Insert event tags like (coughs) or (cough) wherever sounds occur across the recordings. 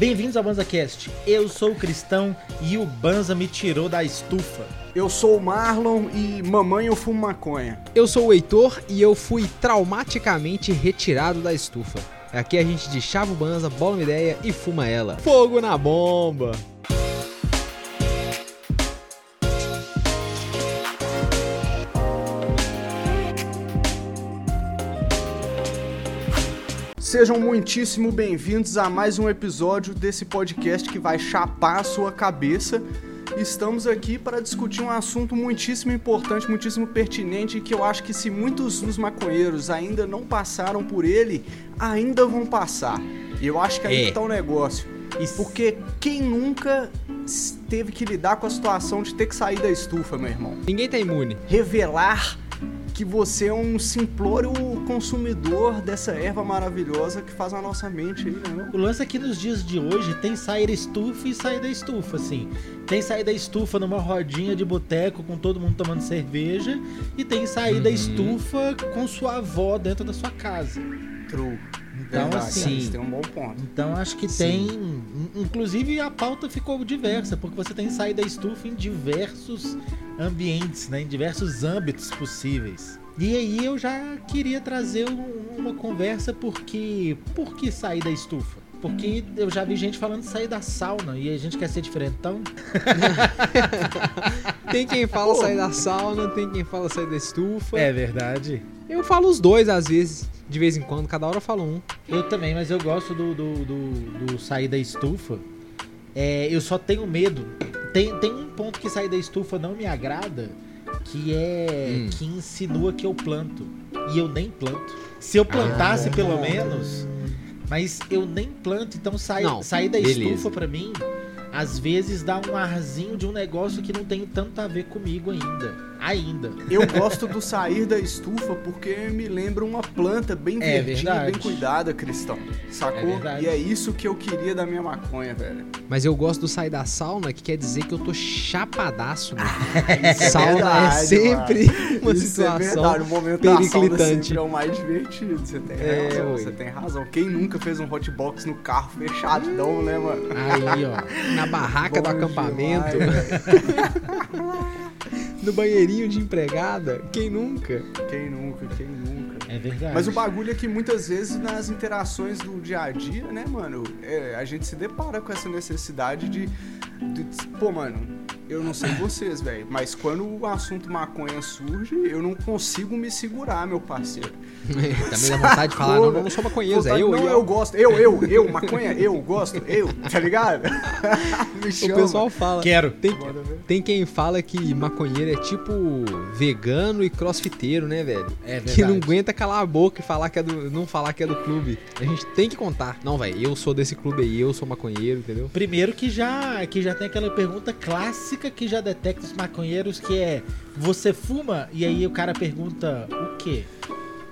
Bem-vindos ao BanzaCast. Eu sou o Cristão e o Banza me tirou da estufa. Eu sou o Marlon e mamãe eu fumo maconha. Eu sou o Heitor e eu fui traumaticamente retirado da estufa. Aqui a gente de chava o banza, bola uma ideia e fuma ela. Fogo na bomba! Sejam muitíssimo bem-vindos a mais um episódio desse podcast que vai chapar a sua cabeça. Estamos aqui para discutir um assunto muitíssimo importante, muitíssimo pertinente, que eu acho que se muitos dos maconheiros ainda não passaram por ele, ainda vão passar. E eu acho que aí É. que tá o negócio. Porque quem nunca teve que lidar com a situação de ter que sair da estufa, meu irmão? Ninguém tá imune. revelar que você é um simplório consumidor dessa erva maravilhosa que faz a nossa mente aí, né? O lance é que nos dias de hoje tem sair estufa e sair da estufa, assim. Tem sair da estufa numa rodinha de boteco com todo mundo tomando cerveja e tem sair da Uhum. estufa com sua avó dentro da sua casa. True. Então, Verdade, assim, tem um bom ponto. Então acho que Sim. tem. in- Inclusive a pauta ficou diversa, porque você tem sair da estufa em diversos ambientes, né? Em diversos âmbitos possíveis. E aí eu já queria trazer um- uma conversa porque. Por que sair da estufa? Porque eu já vi gente falando de sair da sauna e a gente quer ser diferentão. (laughs) Tem quem fala Pô. sair da sauna, tem quem fala sair da estufa. É verdade. Eu falo os dois às vezes, de vez em quando, cada hora eu falo um. Eu também, mas eu gosto do, do, do- do sair da estufa. É, eu só tenho medo. Tem, tem um ponto que sair da estufa não me agrada, que é Hum. que insinua que eu planto. E eu nem planto. Se eu plantasse, Ah. pelo menos. Mas eu nem planto, então sai, Não, sair da beleza. estufa pra mim, às vezes dá um arzinho de um negócio que não tem tanto a ver comigo ainda. Ainda. Eu gosto do sair da estufa porque me lembra uma planta bem É verdinha, verdade. bem cuidada, Cristão. É Sacou? verdade. e é isso que eu queria da minha maconha, velho. Mas eu gosto do sair da sauna, que quer dizer que eu tô chapadaço, mano. (laughs) Isso é sauna é verdade, sempre uma Isso é situação. verdade, o momento da sauna periclitante. sempre é o mais divertido. Você tem É, razão, você tem razão. Quem nunca fez um hotbox no carro fechadão, né, mano? Aí, ó. Na barraca do Bom acampamento, demais, (laughs) no de empregada. Quem nunca? Quem nunca, quem nunca. É verdade. Mas o bagulho é que muitas vezes nas interações do dia a dia, né, mano, é, a gente se depara com essa necessidade de, de- Pô, mano, eu não sei vocês, velho, mas quando o assunto maconha surge, eu não consigo me segurar, meu parceiro. (laughs) Também dá vontade de falar, não, não, não sou maconheiro. Vontade- Eu, não, eu, eu gosto, eu, eu, eu, maconha, eu gosto, eu, tá ligado? (laughs) O pessoal fala. Quero. Tem, tem quem fala que maconheiro é tipo vegano e crossfiteiro, né, velho? É verdade. Que não aguenta calar a boca e falar que é do, não falar que é do clube. A gente tem que contar. Não, velho, eu sou desse clube aí, eu sou maconheiro, entendeu? Primeiro que já, que já tem aquela pergunta clássica que já detecta os maconheiros, que é você fuma? E aí o cara pergunta o quê?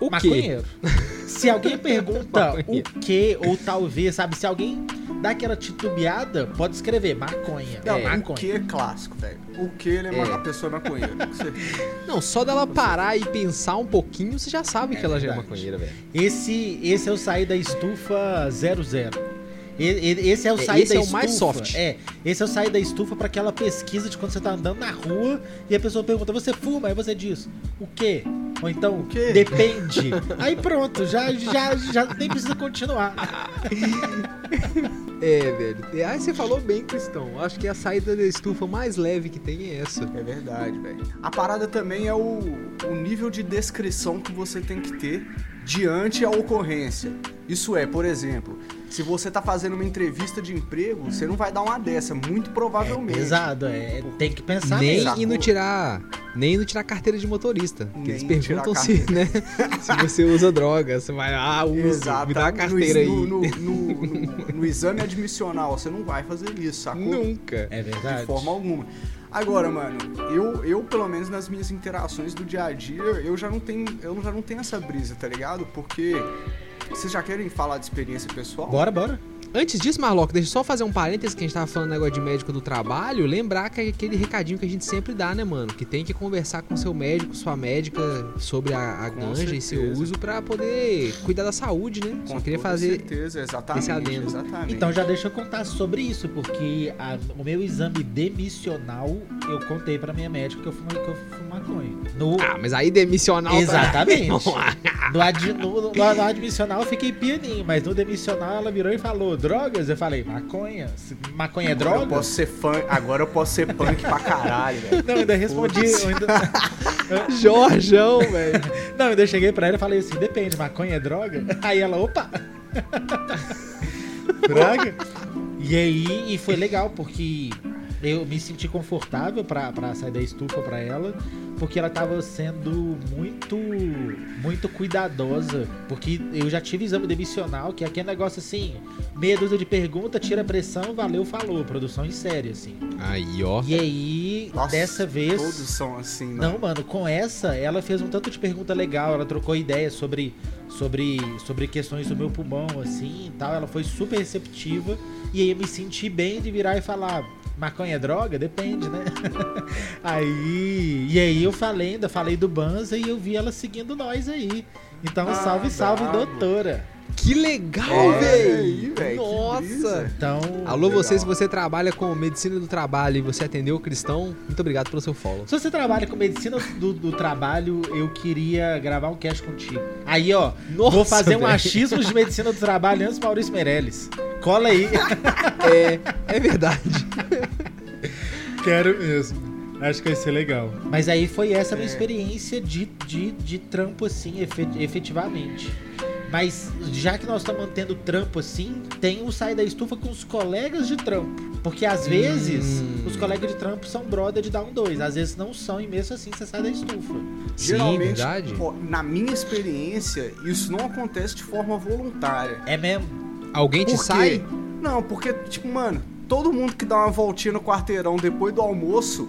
O quê? Maconheiro. (laughs) Se alguém pergunta o quê, ou talvez, sabe? Se alguém dá aquela titubeada, pode escrever maconha. Não, é, o maconha. que é clássico, velho? O que ele é, uma É. a pessoa maconheira. (laughs) Você- Não, só dela parar e pensar um pouquinho, você já sabe que É ela já é verdade. maconheira, velho. Esse, esse é o sair da estufa 00. Esse é o É, sair esse da é o estufa. mais soft. É, esse é o sair da estufa pra aquela pesquisa de quando você tá andando na rua e a pessoa pergunta: "Você fuma?" Aí você diz: "O quê?" Ou então, O quê? depende. (laughs) Aí pronto, já, já, já nem precisa continuar. (laughs) É, velho. Aí você falou bem, Cristão. Acho que a saída da estufa mais leve que tem é essa. É verdade, velho. A parada também é o, o nível de descrição que você tem que ter diante a ocorrência. Isso é, por exemplo, se você tá fazendo uma entrevista de emprego, você não vai dar uma dessa, muito É provavelmente. pesado, é, tem que pensar nem mesmo. indo tirar. Nem indo tirar carteira de motorista. Que eles perguntam se, né? se você usa droga. Você vai, ah, uso. Exato. Me dá No- carteira no, aí. No, no- no- no exame admissional, você não vai fazer isso, sacou? Nunca. É verdade. De forma alguma. Agora, mano, eu, eu, pelo menos nas minhas interações do dia a dia, eu já não tenho, eu já não tenho essa brisa, tá ligado? Porque vocês já querem falar de experiência pessoal? Bora, bora. Antes disso, Marlock, deixa eu só fazer um parênteses que a gente tava falando negócio de médico do trabalho. Lembrar que é aquele recadinho que a gente sempre dá, né, mano? Que tem que conversar com seu médico, sua médica sobre a, a ganja e seu certeza. uso pra poder cuidar da saúde, né? Com só queria fazer. certeza, exatamente, esse adendo. exatamente. Então já deixa eu contar sobre isso, porque a- o meu exame demissional eu contei pra minha médica que eu fumo, que eu fumo maconha. No, Ah, mas aí demissional. tá- Exatamente. (laughs) no, ad, no, no- no admissional eu fiquei pianinho, mas no demissional ela virou e falou: drogas? Eu falei: maconha? Maconha é Agora eu droga? posso ser fã, agora eu posso ser punk pra caralho, velho. Não, eu ainda respondi. Eu ainda, (laughs) Jorjão, velho. não, eu ainda cheguei pra ela e falei assim: depende, maconha é droga? Aí ela, opa! (laughs) droga? E aí, e foi legal, porque eu me senti confortável pra, pra sair da estufa pra ela, porque ela tava sendo muito, muito cuidadosa. Porque eu já tive exame demissional, que é aquele negócio assim, meia dúzia de pergunta, tira a pressão, valeu, falou, produção em série, assim. Aí, ó. E aí, Nossa, dessa vez. Todos são assim, né? Não, mano, com essa, ela fez um tanto de pergunta legal, ela trocou ideias sobre, sobre, sobre questões do meu pulmão, assim e tal. Ela foi super receptiva. E aí eu me senti bem de virar e falar. Maconha é droga? Depende, né? (laughs) aí. E aí eu falei, ainda falei do Banza e eu vi ela seguindo nós aí. Então, Ah, salve, salve, bravo. doutora. Que legal, Olha velho. que Nossa. Então. Alô, Legal. você, se você trabalha com medicina do trabalho e você atendeu o cristão, muito obrigado pelo seu follow. Se você trabalha com medicina do, do trabalho, eu queria gravar um cast contigo. Aí, ó, vou Nossa, fazer um velho. achismo de medicina do trabalho antes do Maurício Meirelles. Cola aí. É, é verdade. (laughs) Quero mesmo. Acho que vai ser legal. Mas aí foi essa a minha É. experiência de, de, de trampo, assim, efe- efetivamente. Mas já que nós estamos mantendo trampo assim, tem o sair da estufa com os colegas de trampo. Porque às vezes Hum. os colegas de trampo são brother de dar um dois. Às vezes não são, e mesmo assim você sai da estufa. Sim, Geralmente, verdade. pô, na minha experiência, isso não acontece de forma voluntária. É mesmo? Alguém te sai? Não, porque, tipo, mano, todo mundo que dá uma voltinha no quarteirão depois do almoço,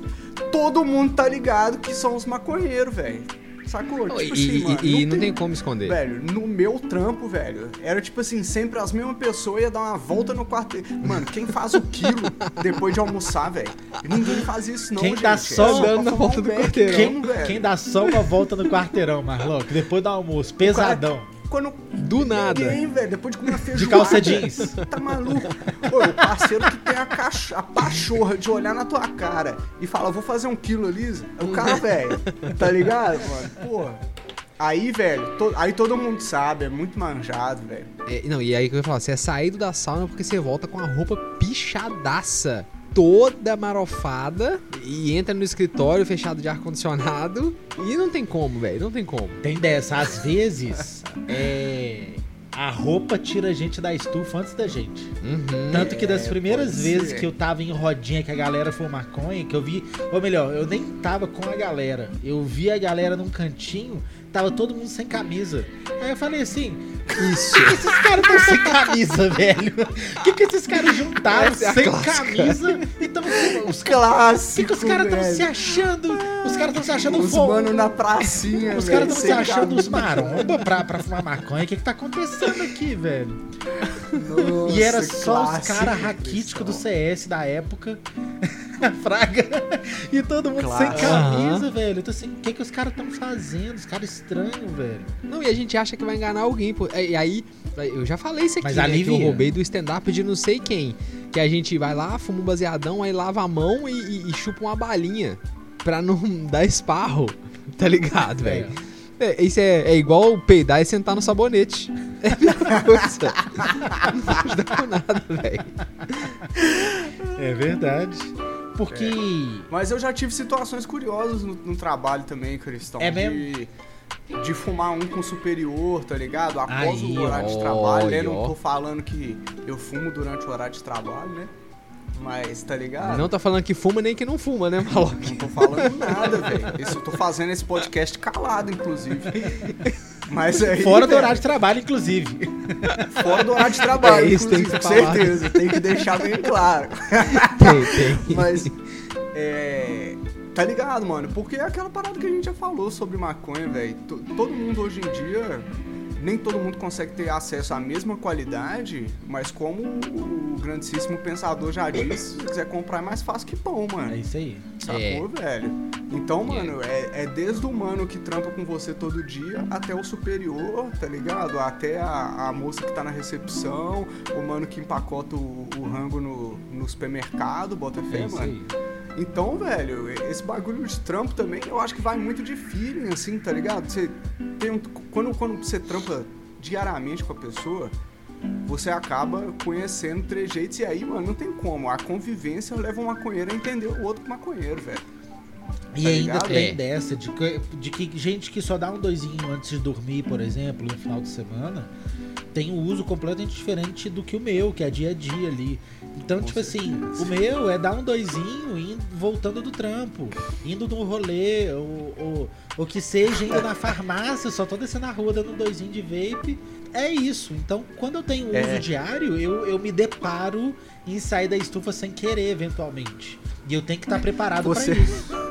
todo mundo tá ligado que são os maconheiros, velho. Sacou? E, tipo e- assim, mano. e não tem como esconder. Velho, no meu trampo, velho, era tipo assim, sempre as mesmas pessoas iam dar uma volta no quarteirão. Mano, quem faz o quilo (laughs) depois de almoçar, velho? Ninguém faz isso, não, Quem gente. dá É só pra andando na volta um do quarteirão. Quem, quem dá só uma volta no quarteirão, Marlon? Que depois do almoço, pesadão. Quando Do nada. Ninguém, velho, depois de comer uma De feijoada. calça jeans. Tá maluco? Ô, o parceiro que tem a, cacho- a pachorra de olhar na tua cara e fala, vou fazer um quilo ali, é o cara, velho. Tá ligado, mano? Porra. Aí, velho, to- aí todo mundo sabe, é muito manjado, velho. É, não, e aí que eu ia falar, você é saído da sauna porque você volta com a roupa pichadaça, toda marofada, e entra no escritório fechado de ar-condicionado, e não tem como, velho, não tem como. Tem dessa. Às vezes, é. A roupa tira a gente da estufa antes da gente. Uhum. Tanto que das É, primeiras vezes ser. que eu tava em rodinha que a galera foi maconha, que eu vi. Ou melhor, eu nem tava com a galera. Eu vi a galera num cantinho, tava todo mundo sem camisa. Aí eu falei assim: Isso. por que esses caras tão sem camisa, velho? O que, que esses caras juntaram Essa é sem clássica. camisa e tão. Os, o que, Clássico, que os caras tão velho. se achando? Os caras tão se achando Os fo- mano na pracinha, Os caras estão se achando os maromba pra, pra fumar maconha. O que, que tá acontecendo aqui, velho? Nossa, e era só os caras raquíticos do. CS da época. (laughs) Fraga. E todo mundo sem Claro. camisa, velho. Então, assim, o que, que os caras estão fazendo? Os caras estranhos, velho. Não, e a gente acha que vai enganar alguém, pô. E aí, eu já falei isso aqui, Mas né, que eu roubei do stand-up de não sei quem. Que a gente vai lá, fuma um baseadão, aí lava a mão e, e- e chupa uma balinha. Pra não (laughs) dar esparro, tá ligado, velho? É, isso é, é igual peidar e sentar no sabonete. (laughs) É a mesma coisa. não ajuda com nada, velho. É verdade. Porque. Mas eu já tive situações curiosas no, no trabalho também, Cristão. É mesmo? De, de fumar um com superior, tá ligado? Após Aí, o horário ó, de trabalho, né? ó. Não tô falando que eu fumo durante o horário de trabalho, né? Mas, tá ligado? Não tá falando que fuma nem que não fuma, né, Maloc? Não tô falando nada, velho. Esse- Eu tô fazendo esse podcast calado, inclusive. Mas aí. Fora do horário de trabalho, inclusive. Fora do horário de trabalho, É, isso tem que com falar. certeza. Tem que deixar bem claro. Tem, tem. Mas, é. Tá ligado, mano? Porque é aquela parada que a gente já falou sobre maconha, velho. To- Todo mundo hoje em dia nem todo mundo consegue ter acesso à mesma qualidade, mas como o grandíssimo pensador já disse, se quiser comprar é mais fácil que pão, mano. É isso aí. Sacou, É. velho? Então, mano, é, é desde o mano que trampa com você todo dia até o superior, tá ligado? Até a, a moça que tá na recepção, o mano que empacota o, o rango no, no supermercado, bota fé, É isso mano. aí. Então, velho, esse bagulho de trampo também, eu acho que vai muito de feeling, assim, tá ligado? Você tem um, quando, quando você trampa diariamente com a pessoa, você acaba conhecendo trejeitos e aí, mano, não tem como. A convivência leva um maconheiro a entender o outro maconheiro, velho. E Tá ainda ligado? tem É. dessa, de que, de que gente que só dá um doisinho antes de dormir, por exemplo, no final de semana, tem um uso completamente diferente do que o meu, que é dia a dia ali. Então, Com tipo assim, certeza. o meu é dar um doisinho indo, voltando do trampo, indo no rolê, ou, ou, ou que seja indo na farmácia, só tô descendo a rua dando um doisinho de vape. É isso. Então, quando eu tenho um É. uso diário, eu, eu me deparo em sair da estufa sem querer, eventualmente. E eu tenho que estar preparado Você- pra isso.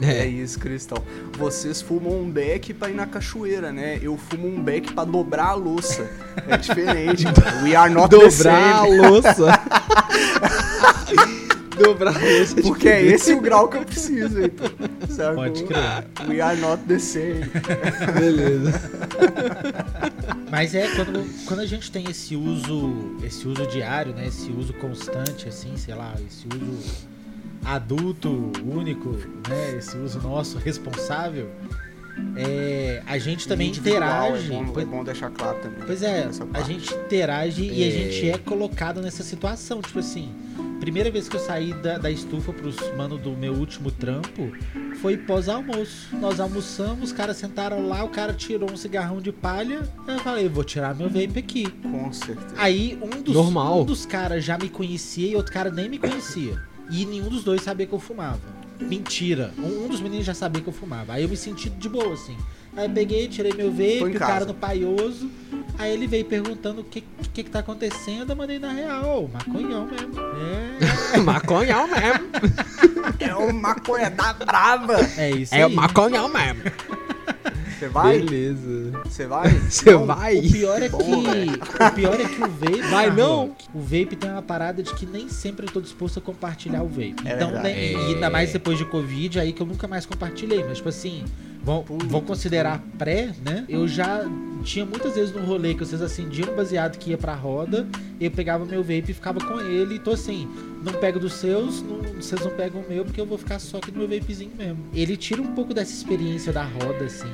É. isso, Cristão. Vocês fumam um beck pra ir na cachoeira, né? Eu fumo um beck pra dobrar a louça. É (laughs) diferente. mano. We are not the Dobrar a same. louça. (laughs) Dobrar a louça. Porque é esse o grau que eu preciso, então. Sacou? Pode crer. We are not the same. (laughs) Beleza. Mas é quando, quando a gente tem esse uso, esse uso diário, né? Esse uso constante, assim, sei lá, esse uso adulto, único, né? Esse uso nosso responsável, é, a gente também Individual, interage. É bom, é pois, bom deixar claro também. pois é, a gente interage e a É. gente é colocado nessa situação. Tipo assim, primeira vez que eu saí da, da estufa pros mano do meu último trampo foi pós-almoço. Nós almoçamos, os caras sentaram lá, o cara tirou um cigarrão de palha. Eu falei, vou tirar meu vape aqui. Com certeza. Aí um dos, Normal. um dos caras já me conhecia e outro cara nem me conhecia. E nenhum dos dois sabia que eu fumava. Mentira. Um, um dos meninos já sabia que eu fumava. Aí eu me senti de boa, assim. Aí eu peguei, tirei meu vape, o cara no paioso. Aí ele veio perguntando o que, que que tá acontecendo. Eu mandei na real, maconhão mesmo. É, (laughs) Maconhão mesmo. É o maconha da brava. é isso É aí. maconhão mesmo. Você vai? Beleza. Você vai? (laughs) Você Não, vai? O pior é Bom, que. O pior é que o vape. (laughs) Vai não? O vape tem uma parada de que nem sempre eu tô disposto a compartilhar o vape. É então, verdade. né, e ainda mais depois de Covid, aí que eu nunca mais compartilhei. Mas, tipo assim, vão, Puta. vão considerar pré, né? Eu já tinha muitas vezes no rolê que vocês acendiam um baseado que ia pra roda, eu pegava meu vape e ficava com ele. E tô assim, não pego dos seus, não- vocês não pegam o meu, porque eu vou ficar só aqui no meu vapezinho mesmo. Ele tira um pouco dessa experiência da roda, assim.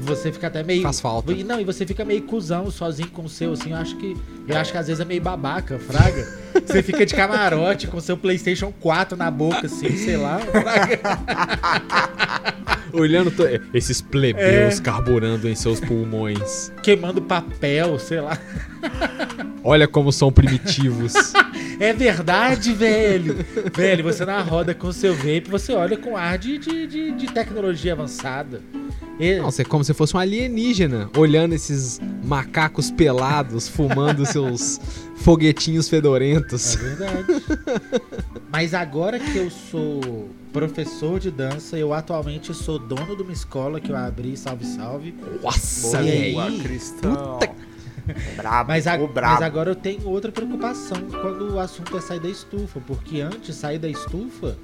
Você fica até meio. Faz falta. E Não, e você fica meio cuzão sozinho com o seu, assim. Eu acho que. Eu acho que às vezes é meio babaca, Fraga. (laughs) Você fica de camarote com seu Playstation 4 na boca, assim, sei lá. Fraga. (laughs) Olhando to- esses plebeus carburando em seus pulmões. Queimando papel, sei lá. Olha como são primitivos. (laughs) É verdade, velho. velho, você na roda com o seu vape, você olha com ar de, de, de, de tecnologia avançada. E- Nossa, é como se fosse um alienígena olhando esses macacos pelados fumando (laughs) seus foguetinhos É fedorentos. verdade. Mas agora que eu sou professor de dança, eu atualmente sou dono de uma escola que eu abri, salve, salve. Nossa, velho. Cristão. Brabo. Mas, a- mas agora eu tenho outra preocupação quando o assunto é sair da estufa, porque antes sair da estufa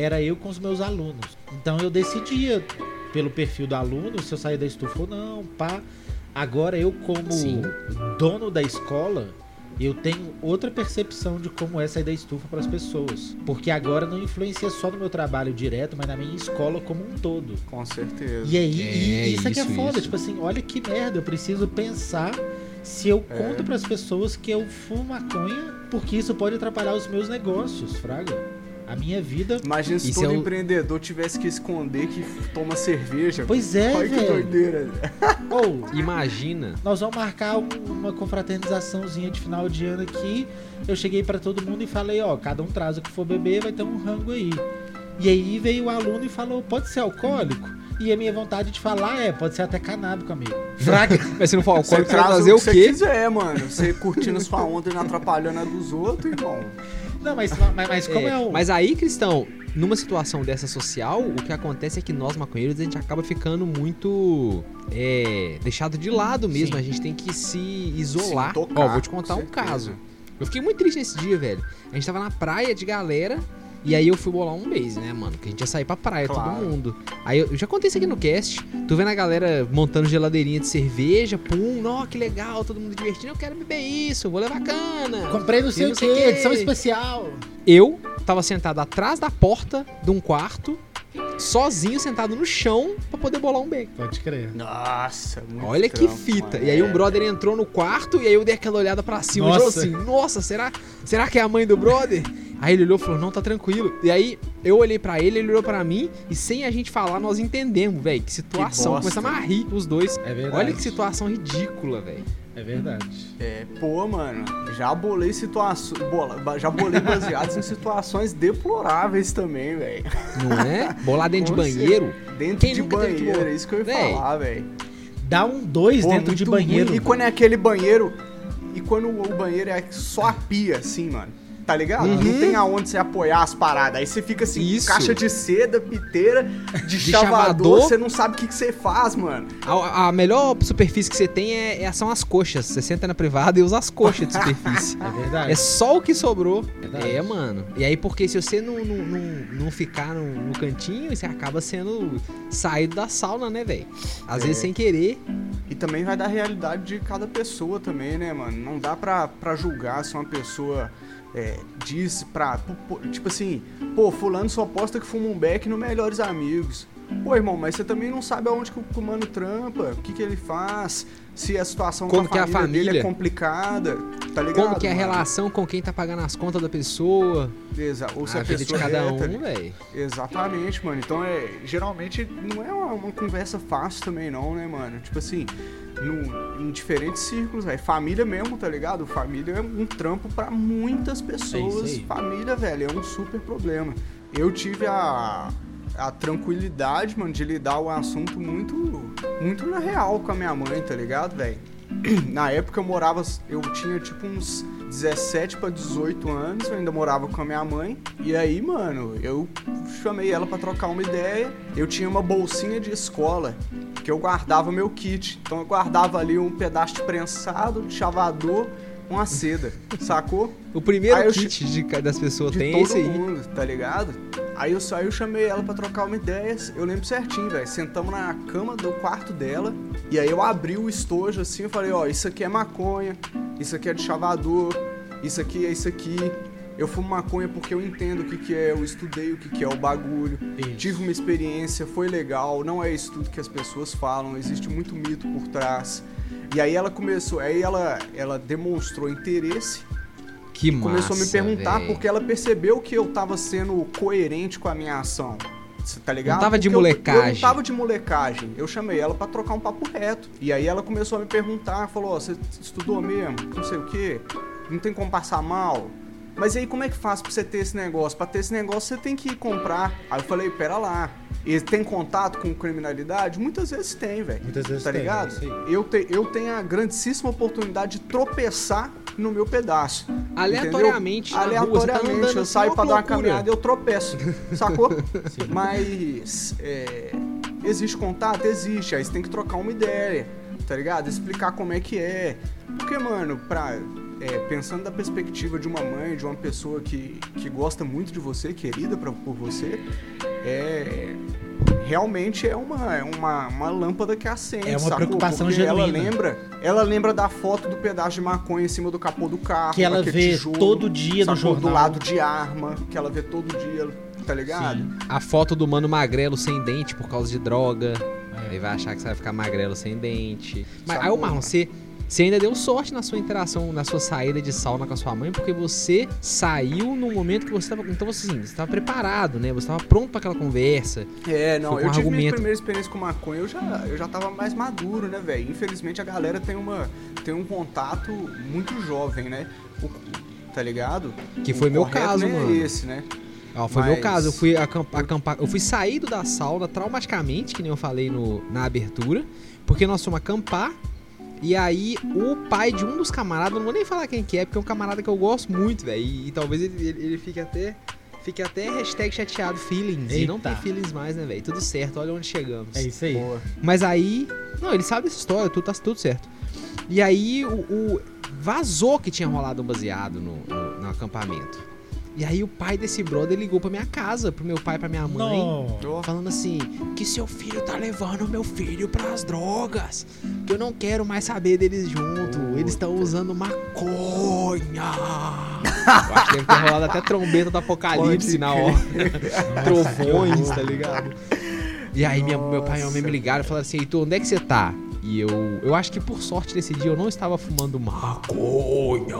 era eu com os meus alunos. Então eu decidia pelo perfil do aluno se eu sair da estufa ou não, pá. Agora eu como Sim. dono da escola, eu tenho outra percepção de como é sair da estufa para as pessoas, porque agora não influencia só no meu trabalho direto, mas na minha escola como um todo. Com certeza. E aí, É, e isso é isso, foda. isso. Tipo assim, olha que merda. Eu preciso pensar se eu É. conto pras pessoas que eu fumo maconha, porque isso pode atrapalhar os meus negócios, Fraga. A minha vida. Imagina se Isso todo é o- empreendedor tivesse que esconder que toma cerveja. Pois é, Olha que velho. doideira. (laughs) Ou, Imagina. nós vamos marcar um- uma confraternizaçãozinha de final de ano aqui. Eu cheguei pra todo mundo e falei: ó, cada um traz o que for beber, vai ter um rango aí. E aí veio o aluno e falou: pode ser alcoólico? E a minha vontade de falar é: pode ser até canábico, amigo. (laughs) Mas se não for Você alcoólico, você vai traz trazer o o que você quê? quiser, mano. Você curtindo sua onda e não atrapalhando a dos outros, irmão. Não, mas, mas, mas como é, É, o. Mas aí, Cristão, numa situação dessa social, o que acontece é que nós, maconheiros, a gente acaba ficando muito é, deixado de lado mesmo. Sim. A gente tem que se isolar. Se tocar, Ó, vou te contar um caso. Eu fiquei muito triste nesse dia, velho. A gente tava na praia de galera. E aí eu fui bolar um mês, né, mano? Que a gente ia sair pra praia, Claro. todo mundo. Aí eu, eu já contei isso aqui no cast. Tu vendo a galera montando geladeirinha de cerveja, pum, ó, que legal, todo mundo divertindo. Eu quero beber isso, vou levar cana. Comprei não sei não sei que, o quê. edição especial. Eu tava sentado atrás da porta de um quarto, sozinho, sentado no chão, pra poder bolar um beco. Pode crer. Nossa, muito Olha que trampo, fita. mano. E aí É. um brother entrou no quarto e aí eu dei aquela olhada pra cima. Nossa. E falou assim: Nossa, será, será que é a mãe do brother? Aí ele olhou e falou: Não, tá tranquilo. E aí eu olhei pra ele, ele olhou pra mim e sem a gente falar, nós entendemos, velho. Que situação. bosta. Começamos a rir os dois. É verdade. Olha que situação ridícula, velho. É verdade. É, pô, mano, já bolei situações. Já bolei baseados em situações deploráveis também, velho. Não é? Bolar dentro de banheiro. Dentro Quem de que banheiro, bolar? é isso que eu ia Véi. falar, velho. Dá um dois Pô, dentro de banheiro. ruim. E quando é aquele banheiro. E quando o banheiro é só a pia, assim, mano. Tá ligado? Uhum. Não tem aonde você apoiar as paradas. Aí você fica assim, Isso. caixa de seda, piteira, de, De chavador, chavador. você não sabe o que, que você faz, mano. A, a melhor superfície que você tem é, é- são as coxas. Você senta na privada e usa as coxas de superfície. (laughs) É verdade. É só o que sobrou. Verdade. É, mano. E aí, porque se você não, não, não, não ficar no, no cantinho, você acaba sendo saído da sauna, né, velho? Às É. vezes sem querer. E também vai da realidade de cada pessoa também, né, mano? Não dá pra, pra julgar se uma pessoa é, diz pra. Tipo assim, pô, fulano só posta que fuma um beck no Melhores Amigos. Pô, irmão, mas você também não sabe aonde que o mano trampa, o que, que ele faz, se a situação Como com que é a a família, dele é família? complicada, tá ligado? Como que é a mano? relação com quem tá pagando as contas da pessoa. Exa- Ou se a a, vida de pessoa cada é, um, velho. Exatamente, mano. Então é. Geralmente não é uma, uma conversa fácil também, não, né, mano? Tipo assim, no- em diferentes círculos, velho. Família mesmo, tá ligado? Família é um trampo pra muitas pessoas. aí. Família, velho, é um super problema. Eu tive a. A tranquilidade, mano, de lidar o assunto muito, muito na real com a minha mãe, tá ligado, velho? (clears throat) Na época eu morava, eu tinha tipo uns 17 pra 18 anos, eu ainda morava com a minha mãe. E aí, mano, eu chamei ela pra trocar uma ideia. Eu tinha uma bolsinha de escola que eu guardava meu kit. Então eu guardava ali um pedaço de prensado, de chavador, uma seda, sacou? (laughs) O primeiro Aí kit de ca- das pessoas de tem todo esse aí. mundo, tá ligado? Aí eu saí, eu chamei ela pra trocar uma ideia. Eu lembro certinho, velho. Sentamos na cama do quarto dela. E aí eu abri o estojo assim, eu falei, ó, isso aqui é maconha, isso aqui é de chavador, isso aqui é isso aqui. Eu fumo maconha porque eu entendo o que, que é, eu estudei o que, que é o bagulho. Isso. Tive uma experiência, foi legal. Não é isso tudo que as pessoas falam, existe muito mito por trás. E aí ela começou, aí ela, ela demonstrou interesse Que massa, começou a me perguntar porque ela percebeu que eu tava sendo coerente com a minha ação. Cê tá ligado? Não tava de Porque eu- Eu, molecagem. não tava de molecagem. Eu chamei ela pra trocar um papo reto. E aí ela começou a me perguntar, falou, ó, você estudou mesmo? Não sei o quê. Não tem como passar mal. Mas aí como é que faz pra você ter esse negócio? Pra ter esse negócio você tem que ir comprar. Aí eu falei, pera lá. E tem contato com criminalidade? Muitas vezes tem, velho. Muitas vezes Tá tem, ligado? é isso aí. Eu, te- eu tenho a grandíssima oportunidade de tropeçar no meu pedaço. Aleatoriamente, na rua, você tá Aleatoriamente, andando eu assim, saio pra dar uma caminhada e eu tropeço, sacou? (laughs) Mas é, existe contato? Existe. Aí você tem que trocar uma ideia, tá ligado? Explicar como é que é. Porque, mano, pra, é, pensando da perspectiva de uma mãe, de uma pessoa que, que gosta muito de você, querida pra, por você, é. Realmente é uma, é uma, uma lâmpada que acende, É uma sacou? preocupação Porque ela genuína. lembra, ela lembra da foto do pedaço de maconha em cima do capô do carro, Que ela vê tijolo, todo dia no sacou? jornal. Do lado de arma, que ela vê todo dia, tá ligado? Sim. A foto do mano magrelo sem dente por causa de droga. Aí vai achar que você vai ficar magrelo sem dente. Mas aí, ô Marlon, você, você ainda deu sorte na sua interação, na sua saída de sauna com a sua mãe, porque você saiu no momento que você tava. Então, assim, você estava preparado, né? Você estava pronto para aquela conversa. É, não, eu tive minha argumento. primeira experiência com maconha, eu já, eu já tava mais maduro, né, velho? Infelizmente a galera tem, uma, tem um contato muito jovem, né? O- tá ligado? Que O foi meu correto caso, nem mano. É esse, né? Ó, foi Mas- meu caso. Eu fui acampar, acampar- eu fui saído da sauna traumaticamente, que nem eu falei no, na abertura, porque nós fomos acampar. E aí, o pai de um dos camaradas, não vou nem falar quem que é, porque é um camarada que eu gosto muito, velho. E, e talvez ele, ele, ele fique até Fiquei até hashtag chateado feelings. E não Eita. tem feelings mais, né, velho? Tudo certo, olha onde chegamos. É isso aí. Boa. Mas aí. Não, ele sabe dessa história, tudo tá tudo certo. E aí o, o- vazou que tinha rolado um baseado no, no- no acampamento. E aí o pai desse brother ligou pra minha casa, pro meu pai e pra minha mãe. Não. Falando assim, que seu filho tá levando meu filho pras drogas. Que eu não quero mais saber deles junto. Eles estão usando maconha. eu acho que deve ter rolado até trombeta do apocalipse Pode na hora. (laughs) Trovões, tá ligado? E aí minha- meu pai e minha mãe me ligaram e falaram assim, Heitor, onde é que você tá? E eu, eu acho que por sorte nesse dia eu não estava fumando maconha.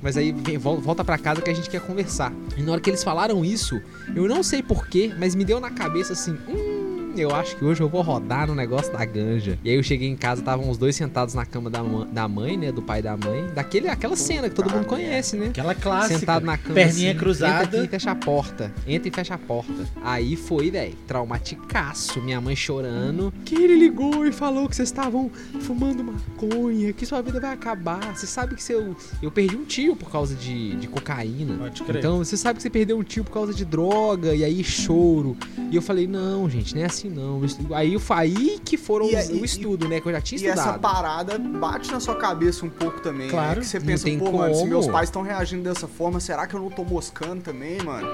Mas aí vem, vol- volta pra casa que a gente quer conversar. E na hora que eles falaram isso, eu não sei porquê, mas me deu na cabeça assim, hum, eu acho que hoje eu vou rodar no negócio da ganja. E aí eu cheguei em casa, estavam os dois sentados na cama da, da mãe, né, do pai e da mãe. Daquele, aquela cena que todo mundo conhece, né? Aquela clássica. Sentado na cama. Perninha assim, cruzada. Entra aqui e fecha a porta. Entra e fecha a porta. Aí foi, velho. Traumaticaço. Minha mãe chorando. Que ele ligou e falou que vocês estavam fumando maconha. Que sua vida vai acabar. Você sabe que seu. Eu perdi um tio por causa de, de cocaína. Pode crer. Então você sabe que você perdeu um tio por causa de droga. E aí choro. E eu falei, não, gente, não é assim não. Aí, aí que foram E os- aí- o estudo, né? Que eu já tinha E essa estudado. parada bate na sua cabeça um pouco também. Claro, né? Que você pensa, pô, mano, se como. meus pais estão reagindo dessa forma, será que eu não tô moscando também, mano?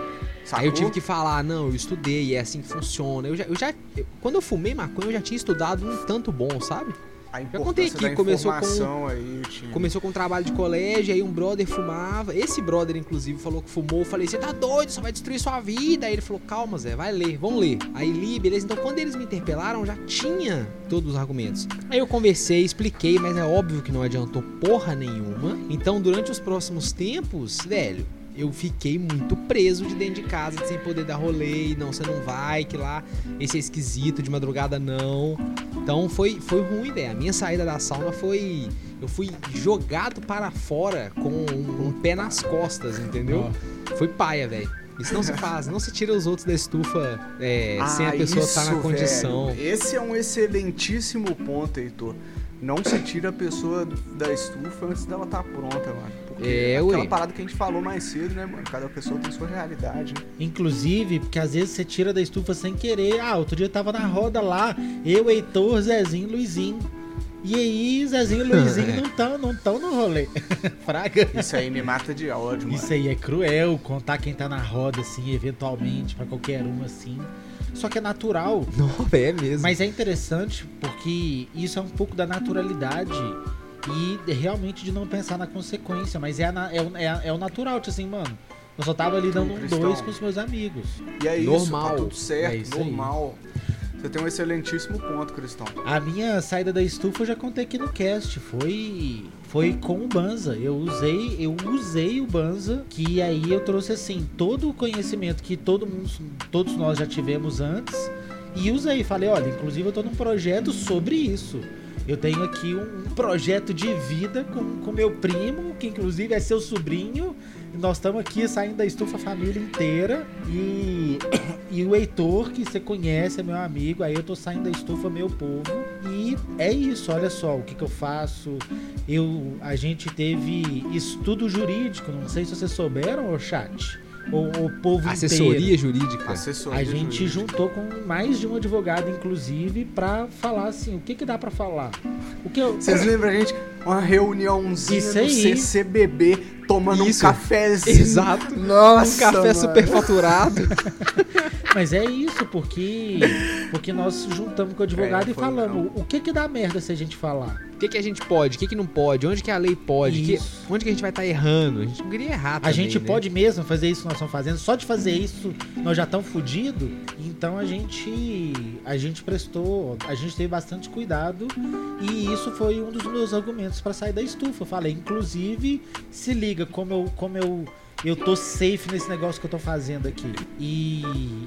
Sacou? Aí eu tive que falar, não, eu estudei, é assim que funciona. Eu já, eu já eu- quando eu fumei maconha, eu já tinha estudado um tanto bom, sabe? A contei importância aqui, da começou com- aí, tinha. Começou com um trabalho de colégio, aí um brother fumava. Esse brother, inclusive, falou que fumou. Eu falei, você tá doido, só vai destruir sua vida. Aí ele falou, calma, Zé, vai ler, vamos ler. Aí li, beleza. Então, quando eles me interpelaram, já tinha todos os argumentos. Aí eu conversei, expliquei, mas é óbvio que não adiantou porra nenhuma. Então, durante os próximos tempos, velho. Eu fiquei muito preso de dentro de casa, sem poder dar rolê, e não, você não vai, que lá esse é esquisito, de madrugada não. Então foi, foi ruim, velho. A minha saída da sauna foi. Eu fui jogado para fora com um, um pé nas costas, entendeu? Foi paia, velho. Isso não se faz, não se tira os outros da estufa é, sem a Ah, pessoa estar na isso, condição. velho. Esse é um excelentíssimo ponto, Heitor. Não se tira a pessoa da estufa antes dela estar pronta, mano. Porque É, aquela ué. parada que a gente falou mais cedo, né, mano? Cada pessoa tem sua realidade. né? Inclusive, porque às vezes você tira da estufa sem querer. Ah, outro dia eu tava na roda lá, eu, Heitor, Zezinho, Luizinho. E aí, Zezinho e (laughs) Luizinho não estão não tão no rolê. (laughs) Fraga. Isso aí me mata de ódio, mano. Isso aí é cruel, contar quem tá na roda, assim, eventualmente, pra qualquer um, assim. Só que é natural. (laughs) Não, é mesmo. Mas é interessante porque isso é um pouco da naturalidade e realmente de não pensar na consequência. Mas é, na- é, o- é, é o natural, tipo assim, mano. Eu só tava ali dando um Cristão. dois com os meus amigos. E é Normal. isso, tá tudo certo, É isso aí. normal. Você tem um excelentíssimo ponto, Cristão. A minha saída da estufa eu já contei aqui no cast. Foi foi com o Banza. Eu usei, eu usei o Banza, que aí eu trouxe assim todo o conhecimento que todo mundo, todos nós já tivemos antes e usei. Falei, olha, inclusive eu tô num projeto sobre isso. Eu tenho aqui um, projeto de vida com, com meu primo, que inclusive é seu sobrinho. Nós estamos aqui saindo da estufa família inteira. E, (coughs) e o Heitor, que você conhece, é meu amigo. Aí eu tô saindo da estufa, meu povo. E é isso, olha só o que, que eu faço. Eu, a gente teve estudo jurídico, não sei se vocês souberam, chat. Ou o povo inteiro. Assessoria jurídica. Assessoria A gente jurídica. juntou com mais de um advogado, inclusive, pra falar assim, o que que dá pra falar? O que eu... Vocês lembram a gente? Uma reuniãozinha Isso aí. CCBB, tomando Isso. um cafezinho. Exato. Nossa, um café mano. superfaturado. (laughs) Mas é isso, porque porque nós juntamos com o advogado É, e falamos, o que que dá merda se a gente falar? O que, que a gente pode? O que, que não pode? Onde que a lei pode? Que- onde que a gente vai estar errando? A gente não queria errar A também, gente né? pode mesmo fazer isso que nós estamos fazendo? Só de fazer isso nós já estamos fodidos? Então a gente a gente prestou, a gente teve bastante cuidado e isso foi um dos meus argumentos para sair da estufa. Eu falei, inclusive, se liga como eu como eu eu tô safe nesse negócio que eu tô fazendo aqui. E,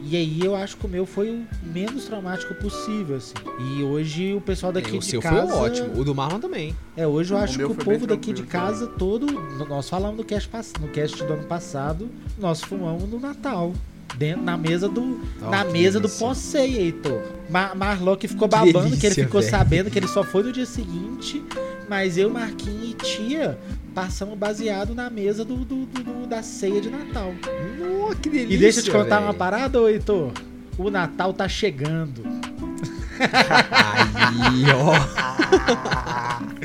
e aí eu acho que o meu foi o menos traumático possível, assim. E hoje o pessoal É, daqui o de seu casa... foi ótimo. O do Marlon também. É, hoje eu O acho que o povo daqui de casa todo. Nós falamos no cast, no cast do ano passado, nós fumamos no Natal. Dentro, na mesa do. Oh, na mesa do delícia. pós-ceia, Heitor. Mar Marlock ficou Que babando, que ele delícia, ficou velho. sabendo que ele só foi no dia seguinte. Mas eu, Marquinhos e tia passamos baseado na mesa do, do- do- do- da ceia de Natal. Nossa, que delícia. E deixa eu te contar velho. uma parada, ô Heitor. O Natal tá chegando. Aí, ó. (laughs)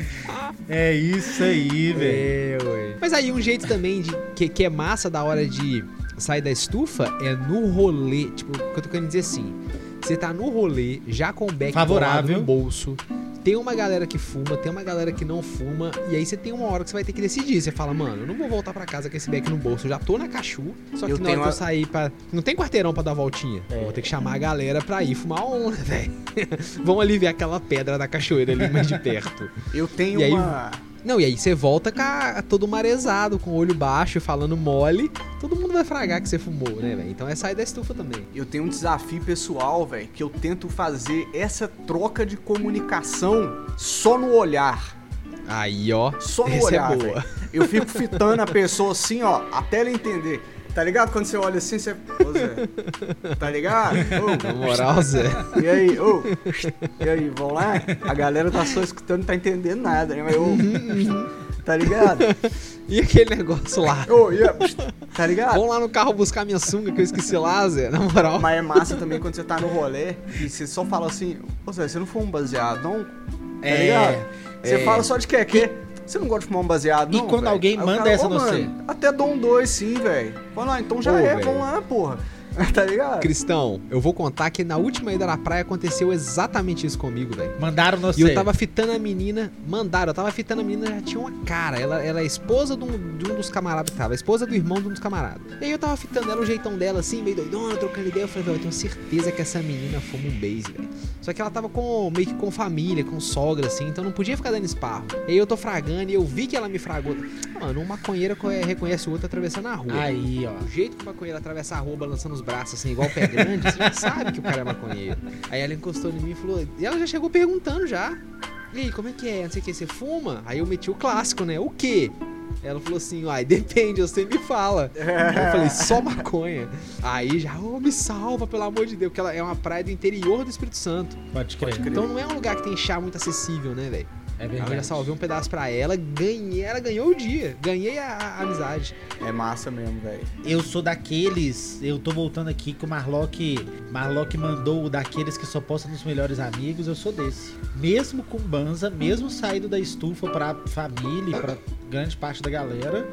É isso aí, velho. É. Mas aí um jeito também de que, que é massa da hora de sair da estufa é no rolê. Tipo, o que eu tô querendo dizer assim. Você tá no rolê, já com o beck Favorável. no bolso. Tem uma galera que fuma, tem uma galera que não fuma. E aí você tem uma hora que você vai ter que decidir. Você fala, mano, eu não vou voltar pra casa com esse beck no bolso. Eu já tô na cachu. Só que Eu na tenho hora que eu sair pra. Não tem quarteirão pra dar voltinha. É. Eu vou ter que chamar a galera pra ir fumar onda, (laughs) velho. Vamos ali ver aquela pedra da cachoeira ali mais de perto. Eu tenho E aí- uma. Não, e aí você volta com a- todo marezado, com o olho baixo, falando mole. Todo mundo vai fragar que você fumou, né, velho? Então é sair da estufa também. Eu tenho um desafio pessoal, velho, que eu tento fazer essa troca de comunicação só no olhar. Aí, ó. Só no essa olhar, é. Eu fico fitando a pessoa assim, ó, até ela entender. Tá ligado? Quando você olha assim, você. Ô, Zé. Tá ligado? Ô, Na moral, Zé. E aí, ô, e aí, vão lá? A galera tá só escutando, não tá entendendo nada, né? Mas, ô, tá ligado? E aquele negócio lá? Ô, e aí, tá ligado? Vamos lá no carro buscar minha sunga que eu esqueci lá, Zé. Na moral. Mas é massa também quando você tá no rolê e você só fala assim, ô Zé, você não fuma um baseado, não? Tá É, ligado? Você é. fala só de quê? quê? Você não gosta de fumar um baseado, E não? quando velho? alguém Aí manda essa "Ô, no mano, você?" Até dou um dois sim, velho. Fala, ah, então já é, velho. vamos lá, porra. (laughs) Tá ligado? Cristão, eu vou contar que na última ida na praia aconteceu exatamente isso comigo, velho. Mandaram no E você. eu tava fitando a menina, mandaram, eu tava fitando a menina, já tinha uma cara. Ela, ela é esposa de um, de um dos camaradas que tava, esposa do irmão de um dos camaradas. E aí eu tava fitando ela, o jeitão dela assim, meio doidona, trocando ideia. Eu falei, velho, eu tenho certeza que essa menina fuma um base, velho. Só que ela tava com, meio que com família, com sogra, assim, então não podia ficar dando esparro. E aí eu tô fragando e eu vi que ela me fragou. Mano, um maconheiro co- reconhece o outro atravessando a rua. Aí, ó. O jeito que o maconheiro atravessa a rua balançando os braços assim, igual o pé grande, você já sabe que o cara é maconheiro. Aí ela encostou em mim e falou. E ela já chegou perguntando já. E aí, como é que é? Não sei o que, você fuma? Aí eu meti o clássico, né? O quê? Ela falou assim, ai, depende, você me fala. Eu falei, só maconha. Aí já, ô, me salva, pelo amor de Deus, porque ela é uma praia do interior do Espírito Santo. Pode crer. Então não é um lugar que tem chá muito acessível, né, velho? É Aí eu já verdade. salvei um pedaço pra ela, ganhei, ela ganhou o dia. Ganhei a, a amizade. É massa mesmo, velho. Eu sou daqueles. Eu tô voltando aqui que o Marlock. Marlock mandou o daqueles que só posta nos melhores amigos. Eu sou desse. Mesmo com Banza, mesmo saído da estufa pra família, pra grande parte da galera.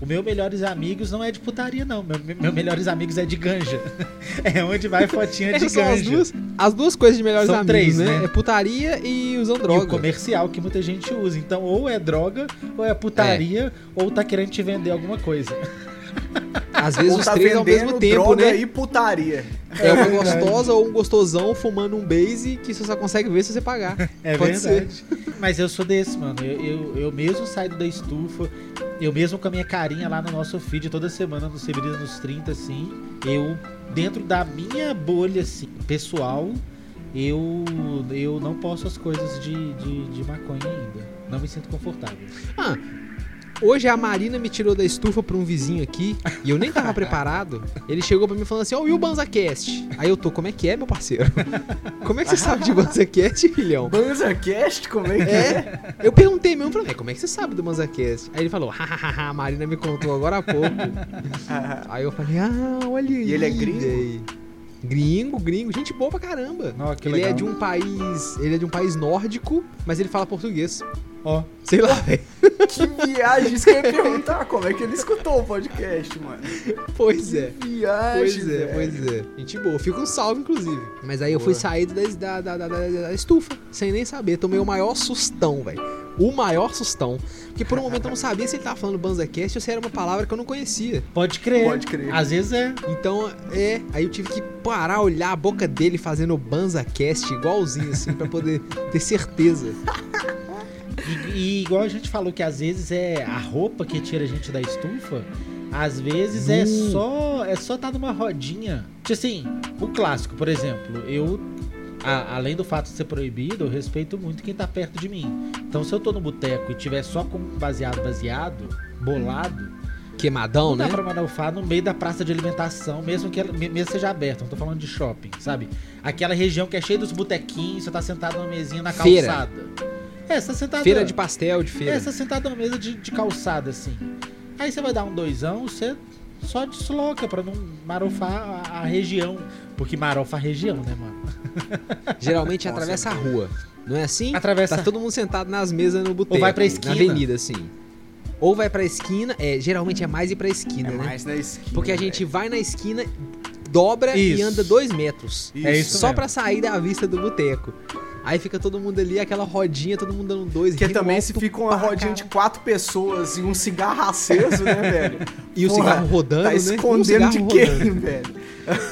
O meu melhores amigos não é de putaria, não. Meu, meu melhores amigos é de ganja. (laughs) É onde vai fotinha de Essas são as ganja. duas, as duas coisas de melhores São amigos, três, né? né? É putaria e usando E o droga. comercial que muita gente usa. Então, ou é droga, ou é putaria, ou tá querendo te vender alguma coisa. Às vezes Ou os tá três ao mesmo tempo, droga né? e putaria. É uma (laughs) É gostosa ou um gostosão fumando um base que você só consegue ver se você pagar. (laughs) É Pode verdade. Mas eu sou desse, mano. Eu, eu, eu mesmo saído da estufa, eu mesmo com a minha carinha lá no nosso feed toda semana no Severino nos 30, assim, eu, dentro da minha bolha, assim, pessoal, eu, eu não posso as coisas de, de, de maconha ainda. Não me sinto confortável. Ah, hoje a Marina me tirou da estufa pra um vizinho aqui e eu nem tava preparado. Ele chegou pra mim falando assim: Ó, e o BanzaCast? Aí eu tô, como é que é, meu parceiro? Como é que você sabe de BanzaCast, filhão? BanzaCast, como é que é? É, eu perguntei mesmo, falei, "É, como é que você sabe do BanzaCast? Aí ele falou, hahaha, a Marina me contou agora há pouco. (laughs) Aí eu falei, ah, olha aí. E ele é gringo? Gringo, gringo, gente boa pra caramba. Que ele legal. é de um país, ele é de um país nórdico, mas ele fala português. Ó, Sei lá, velho. (laughs) Que viagem, isso que eu ia perguntar. Como é que ele escutou o podcast, mano? Pois é. Que viagem, Pois é, velho. pois é. Gente boa, fica um salve, inclusive. Mas aí eu fui Boa. sair da, da, da, da- da estufa, sem nem saber. Tomei o maior sustão, velho. O maior sustão. Porque por um momento eu não sabia se ele tava falando BanzaCast ou se era uma palavra que eu não conhecia. pode crer. Pode crer. Às vezes é. Então, é. Aí eu tive que parar, olhar a boca dele fazendo o BanzaCast igualzinho, assim, pra poder ter certeza. (laughs) E, e igual a gente falou que às vezes é a roupa que tira a gente da estufa, às vezes é Hum. só é só tá numa rodinha. Tipo assim, o clássico, por exemplo, eu a- além do fato de ser proibido, eu respeito muito quem tá perto de mim. Então se eu tô no boteco e tiver só com baseado baseado, bolado, Queimadão, não dá né? pra mandar o Fá no meio da praça de alimentação, mesmo que ela, me- mesmo seja aberta. Não tô falando de shopping, sabe? Aquela região que é cheia dos botequinhos, você tá sentado numa mesinha na Feira. calçada. É, você tá sentado. Feira de pastel, de feira. É, você tá sentado numa mesa de, de calçada, assim. Aí você vai dar um doisão, você só desloca pra não marofar a, a região. Porque marofa a região, né, mano? (laughs) Geralmente Com atravessa a rua. Não é assim? Atravessa. Tá todo mundo sentado nas mesas no boteco. vai pra esquina. Na avenida, assim. Ou vai pra esquina. É, geralmente é mais ir pra esquina, É né? mais na esquina. Porque a gente velho. vai na esquina, dobra e Isso. anda dois metros. É isso Só mesmo. pra sair da vista do boteco. Aí fica todo mundo ali, aquela rodinha, todo mundo dando dois. Porque rindo também se fica uma rodinha de caralho. quatro pessoas e um cigarro aceso, né, (laughs) velho? E o Porra, cigarro rodando, Tá né? Um escondendo cigarro de rodando. quem, (laughs) velho?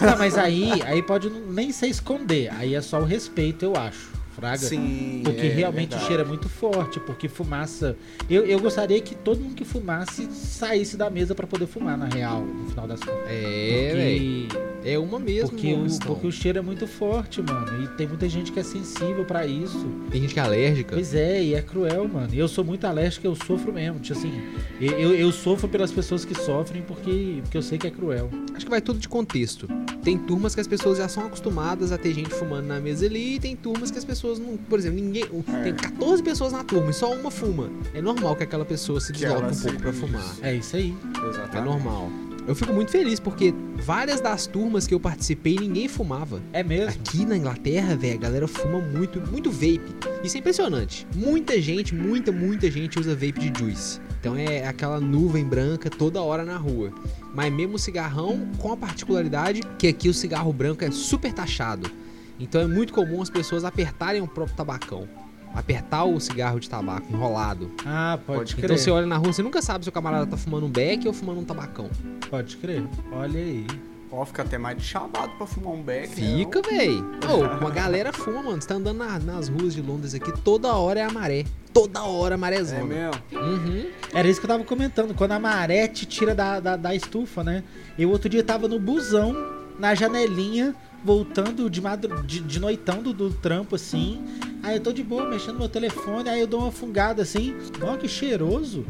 Não, mas aí, aí pode não- nem ser esconder. Aí é só o respeito, eu acho. Fraga. Sim. Porque é realmente verdade. o cheiro é muito forte, porque fumaça. Eu, eu gostaria que todo mundo que fumasse saísse da mesa pra poder fumar, na real, no final das contas. É. Porque, É uma mesmo. porque, o, questão. porque o cheiro é muito forte, mano. E tem muita gente que é sensível pra isso. Tem gente que é alérgica. Pois é, e é cruel, mano. E eu sou muito alérgico, eu sofro mesmo. Tipo assim, eu, eu, eu sofro pelas pessoas que sofrem porque, porque eu sei que é cruel. Acho que vai tudo de contexto. Tem turmas que as pessoas já são acostumadas a ter gente fumando na mesa ali, e tem turmas que as pessoas não. Por exemplo, ninguém. Tem 14 pessoas na turma e só uma fuma. É normal que aquela pessoa se Que desloque um se- pouco pra isso. fumar. É isso aí. Exatamente. É normal. Eu fico muito feliz porque várias das turmas que eu participei ninguém fumava. É mesmo. Aqui na Inglaterra, velho, a galera fuma muito, muito vape. Isso é impressionante. Muita gente, muita, muita gente usa vape de juice. Então é aquela nuvem branca toda hora na rua. Mas mesmo o cigarrão, com a particularidade que aqui o cigarro branco é super taxado. Então é muito comum as pessoas apertarem o próprio tabacão. Apertar o cigarro de tabaco enrolado. Ah, pode, Pode crer. Então você olha na rua, você nunca sabe se o camarada tá fumando um beck ou fumando um tabacão. Pode crer. Olha aí. Ó, fica até mais de chavado pra fumar um beck. Fica, véi. Ô, uma galera fuma, mano. Você tá andando na- nas ruas de Londres aqui, toda hora é a maré. Toda hora a Né? É mesmo? Uhum. Era isso que eu tava comentando. Quando a maré te tira da, da, da estufa, né? Eu outro dia tava no busão, na janelinha, voltando de, madru... de, de noitão do, do trampo, assim. Aí eu tô de boa, mexendo no meu telefone, aí eu dou uma fungada assim. Ó, que cheiroso.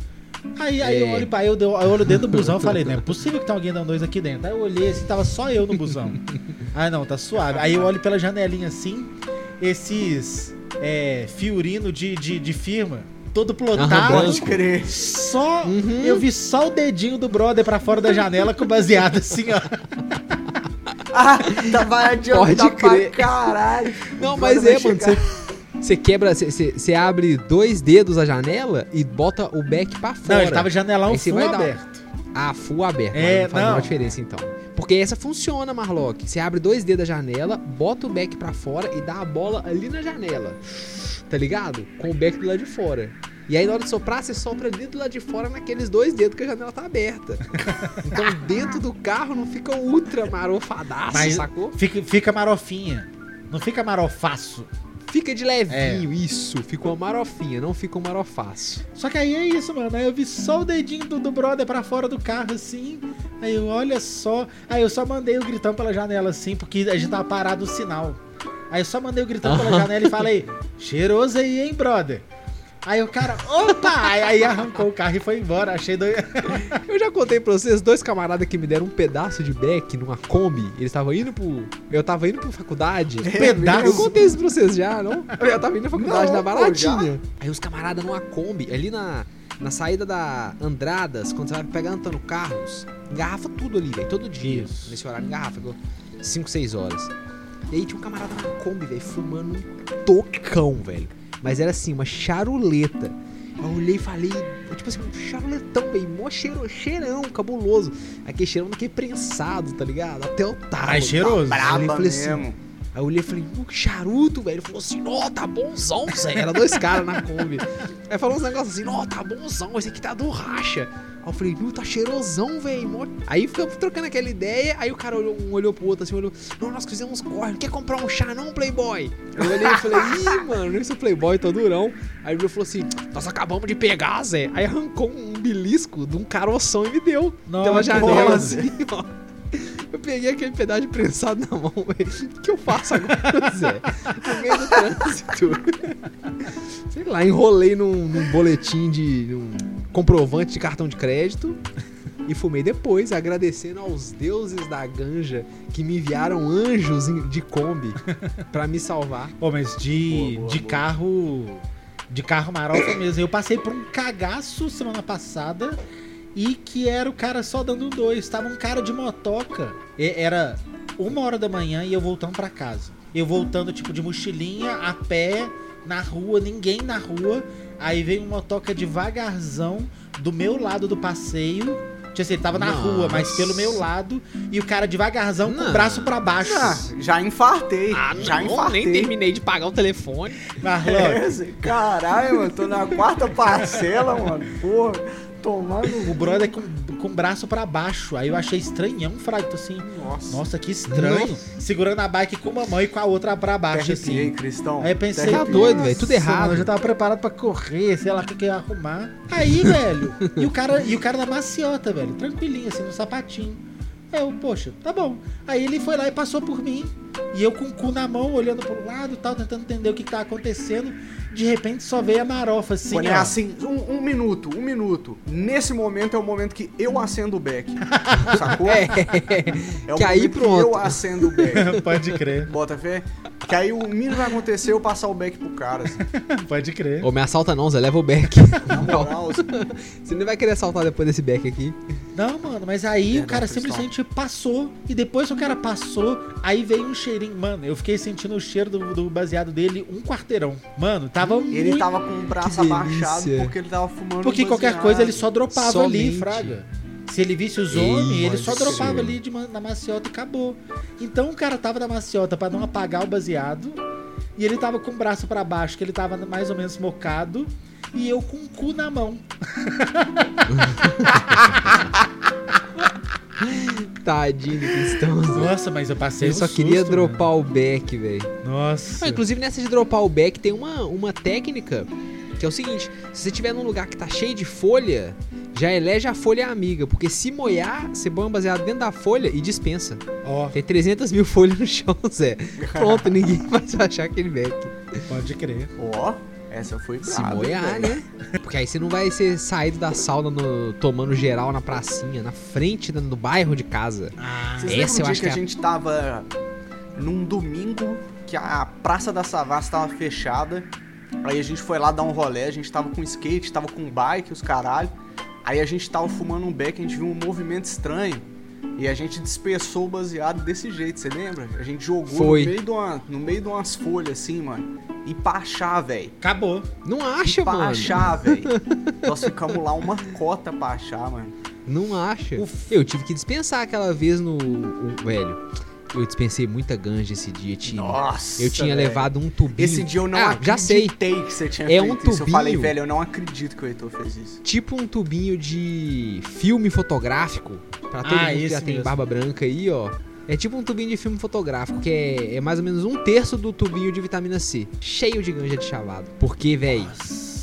Aí, aí eu É. olho pra eu, eu olho dentro do busão e falei, não é possível que tem alguém dando dois aqui dentro. Aí eu olhei assim, tava só eu no busão. (laughs) Ah, não, tá suave. Aí eu olho pela janelinha assim, esses é, fiorino de, de, de firma, todo plotado. Pode crer. Só. Uhum. Eu vi só o dedinho do brother pra fora da janela com baseado assim, ó. (laughs) Ah, tá, vai adiantar Pode crer. pra caralho. Não, mas é, mano. Você você quebra, você- você abre dois dedos a janela e bota o back pra fora. Não, ele tava janelão Aí você full vai dar- aberto. Ah, full aberto. É, É, não faz não. uma diferença então. Porque essa funciona, Marlock. Você abre dois dedos da janela, bota o back pra fora e dá a bola ali na janela. Tá ligado? Com o back do lado de fora. E aí na hora de soprar, você sopra dentro do lado de fora naqueles dois dedos que a janela tá aberta. Então dentro do carro não fica ultra marofadaço, Mas sacou? fica, fica marofinha. Não fica marofaço. Fica de levinho, É. isso. Fica uma marofinha, não fica um marofaço. Só que aí é isso, mano. Aí eu vi só o dedinho do, do brother pra fora do carro, assim. Aí eu, olha só. Aí eu só mandei o gritão pela janela, assim, porque a gente tava parado o sinal. Aí eu só mandei o gritão pela janela e falei, cheiroso aí, hein, brother? Aí o cara, opa! Aí, aí arrancou o carro e foi embora. Achei doido. (laughs) Eu já contei pra vocês, dois camaradas que me deram um pedaço de beck numa Kombi. Eles estavam indo pro. Eu tava indo pra faculdade. (laughs) pedaço? Eu contei isso pra vocês já, não? Eu tava indo na faculdade, Não, na pô, baratinha. Aí os camaradas numa Kombi, ali na, na saída da Andradas, quando você vai pegar Antônio Carlos, engarrafa tudo ali, velho. Todo dia. Isso. Nesse horário, engarrafa. 5, 6 horas. E aí tinha um camarada na Kombi, velho, fumando um tocão, velho. Mas era assim, uma charuleta. Eu olhei e falei, tipo assim, um charuletão, velho, mó cheiro, cheirão, cabuloso. Aquele cheirão daquele prensado, tá ligado? Até o talo. Ai, cheiroso. Aí eu olhei e Braba falei assim, mesmo. Aí eu olhei e falei, "Uh, que charuto, velho. Ele falou assim, ó, tá bonzão, Zé. Era dois caras na Kombi. Aí falou uns negócios assim, ó, tá bonzão, esse aqui tá do racha. Aí eu falei, nu, tá cheirosão, velho. mó-" Aí ficamos trocando aquela ideia. Aí o cara olhou, um olhou pro outro assim, olhou, não, nós fizemos corre, quer comprar um chá não, Playboy? Eu olhei e falei, ih, mano, esse Playboy tá durão. Aí ele falou assim, nós acabamos de pegar, Zé. Aí arrancou um belisco de um caroção e me deu. Nossa, Pela janela, assim, ó. Eu peguei aquele pedaço de prensado na mão, (laughs) velho. O que eu faço agora, Zé? No meio do trânsito. (laughs) Sei lá, enrolei num, num boletim de. num comprovante de cartão de crédito. E fumei depois, agradecendo aos deuses da ganja que me enviaram anjos de Kombi pra me salvar. Pô, mas de, Boa, boa, de boa. carro. De carro marofa mesmo. Eu passei por um cagaço semana passada e que era o cara só dando dois. Tava um cara de motoca. E- Era uma hora da manhã e eu voltando pra casa. Eu voltando, tipo, de mochilinha, a pé, na rua, ninguém na rua. Aí veio um motoca devagarzão do meu lado do passeio. Tipo assim, ele tava na Nossa. rua, mas pelo meu lado. E o cara devagarzão com o Não. braço pra baixo. Ah, já infartei. Ah, já não, infartei. nem terminei de pagar o telefone. Marlon, É, Caralho, mano, tô na quarta parcela, mano. Porra, tomando. o brother com, com o braço pra baixo. Aí eu achei estranhão, fraco. Tô assim, Nossa. nossa, que estranho. Segurando a bike com uma mão e com a outra pra baixo, assim. Cristão. Aí eu pensei, Tá doido, velho, tudo Nossa, errado. mano, eu já tava preparado pra correr, sei lá o que, que eu ia arrumar. Aí, velho, e o cara, e o cara da maciota, velho, tranquilinho, assim, no sapatinho. Eu, poxa, tá bom. Aí ele foi lá e passou por mim. E eu com o cu na mão, olhando pro lado e tal, tentando entender o que, que tá acontecendo. De repente só veio a marofa, assim, ó. é assim, um, um minuto, um minuto. Nesse momento é o momento que eu acendo o beck. (laughs) Sacou? É, É o que aí momento pronto. eu acendo o beck. (laughs) Pode crer, Bota fé? Que aí o mínimo vai acontecer é eu passar o beck pro cara. Assim. (laughs) pode crer. Ô, me assalta não, Zé, leva o back. Na (laughs) moral, assim, Você não vai querer assaltar depois desse back aqui. Não, mano, mas aí o Verdade, cara simplesmente passou. E depois que o cara passou, aí veio um cheirinho. Mano, eu fiquei sentindo o cheiro do, do baseado dele um quarteirão. Mano, tava ele muito. tava com o braço abaixado porque ele tava fumando Porque qualquer coisa ele só dropava ali, Somente. fraga. Se ele visse os homens, ele só dropava ser. ali de na maciota e acabou. Então o cara tava na maciota pra não apagar o baseado. E ele tava com o braço pra baixo, que ele tava mais ou menos mocado. E eu com o cu na mão. (laughs) Tadinho do. Zé. Nossa, mas eu passei Ele um só queria susto, dropar o back, velho. mano. Nossa. Ah, inclusive nessa de dropar o back tem uma, uma técnica que é o seguinte: se você estiver num lugar que tá cheio de folha, já elege a folha amiga, porque se molhar, você põe um baseado dentro da folha e dispensa. Ó, Tem 300 mil (laughs) folhas no chão, Zé. Pronto, ninguém mais (laughs) vai achar aquele back. pode crer. Ó, essa foi Se hein, molhar, velho? né? Porque aí você não vai ser saído da sauna no- tomando geral na pracinha, na frente do, bairro de casa. Ah, Vocês Essa lembram eu o dia acho que que a é- gente tava num domingo que a Praça da Savassi tava fechada. Aí a gente foi lá dar um rolê, a gente tava com skate, tava com bike, os caralho. Aí a gente tava fumando um beck, a gente viu um movimento estranho. E a gente dispersou o baseado desse jeito, você lembra? A gente jogou Foi. No, meio de uma, no meio de umas folhas assim, mano. E pra achar, velho. acabou. Não acha, pra mano. achar, velho. (laughs) Nós ficamos lá uma cota pra achar, mano. Não acha. Uf. Eu tive que dispensar aquela vez no. o- velho, eu dispensei muita ganja esse dia, time. Nossa. Eu tinha velho. levado um tubinho. Esse dia eu não ah, acreditei já sei. que você tinha É feito um isso. Eu falei, tubinho. velho, eu não acredito que o Heitor fez isso. Tipo um tubinho de filme fotográfico. Pra todo Ah, mundo que já tem mesmo. barba branca aí, ó. É tipo um tubinho de filme fotográfico, que é, é mais ou menos um terço do tubinho de vitamina C. Cheio de ganja de chavado. Porque, véi,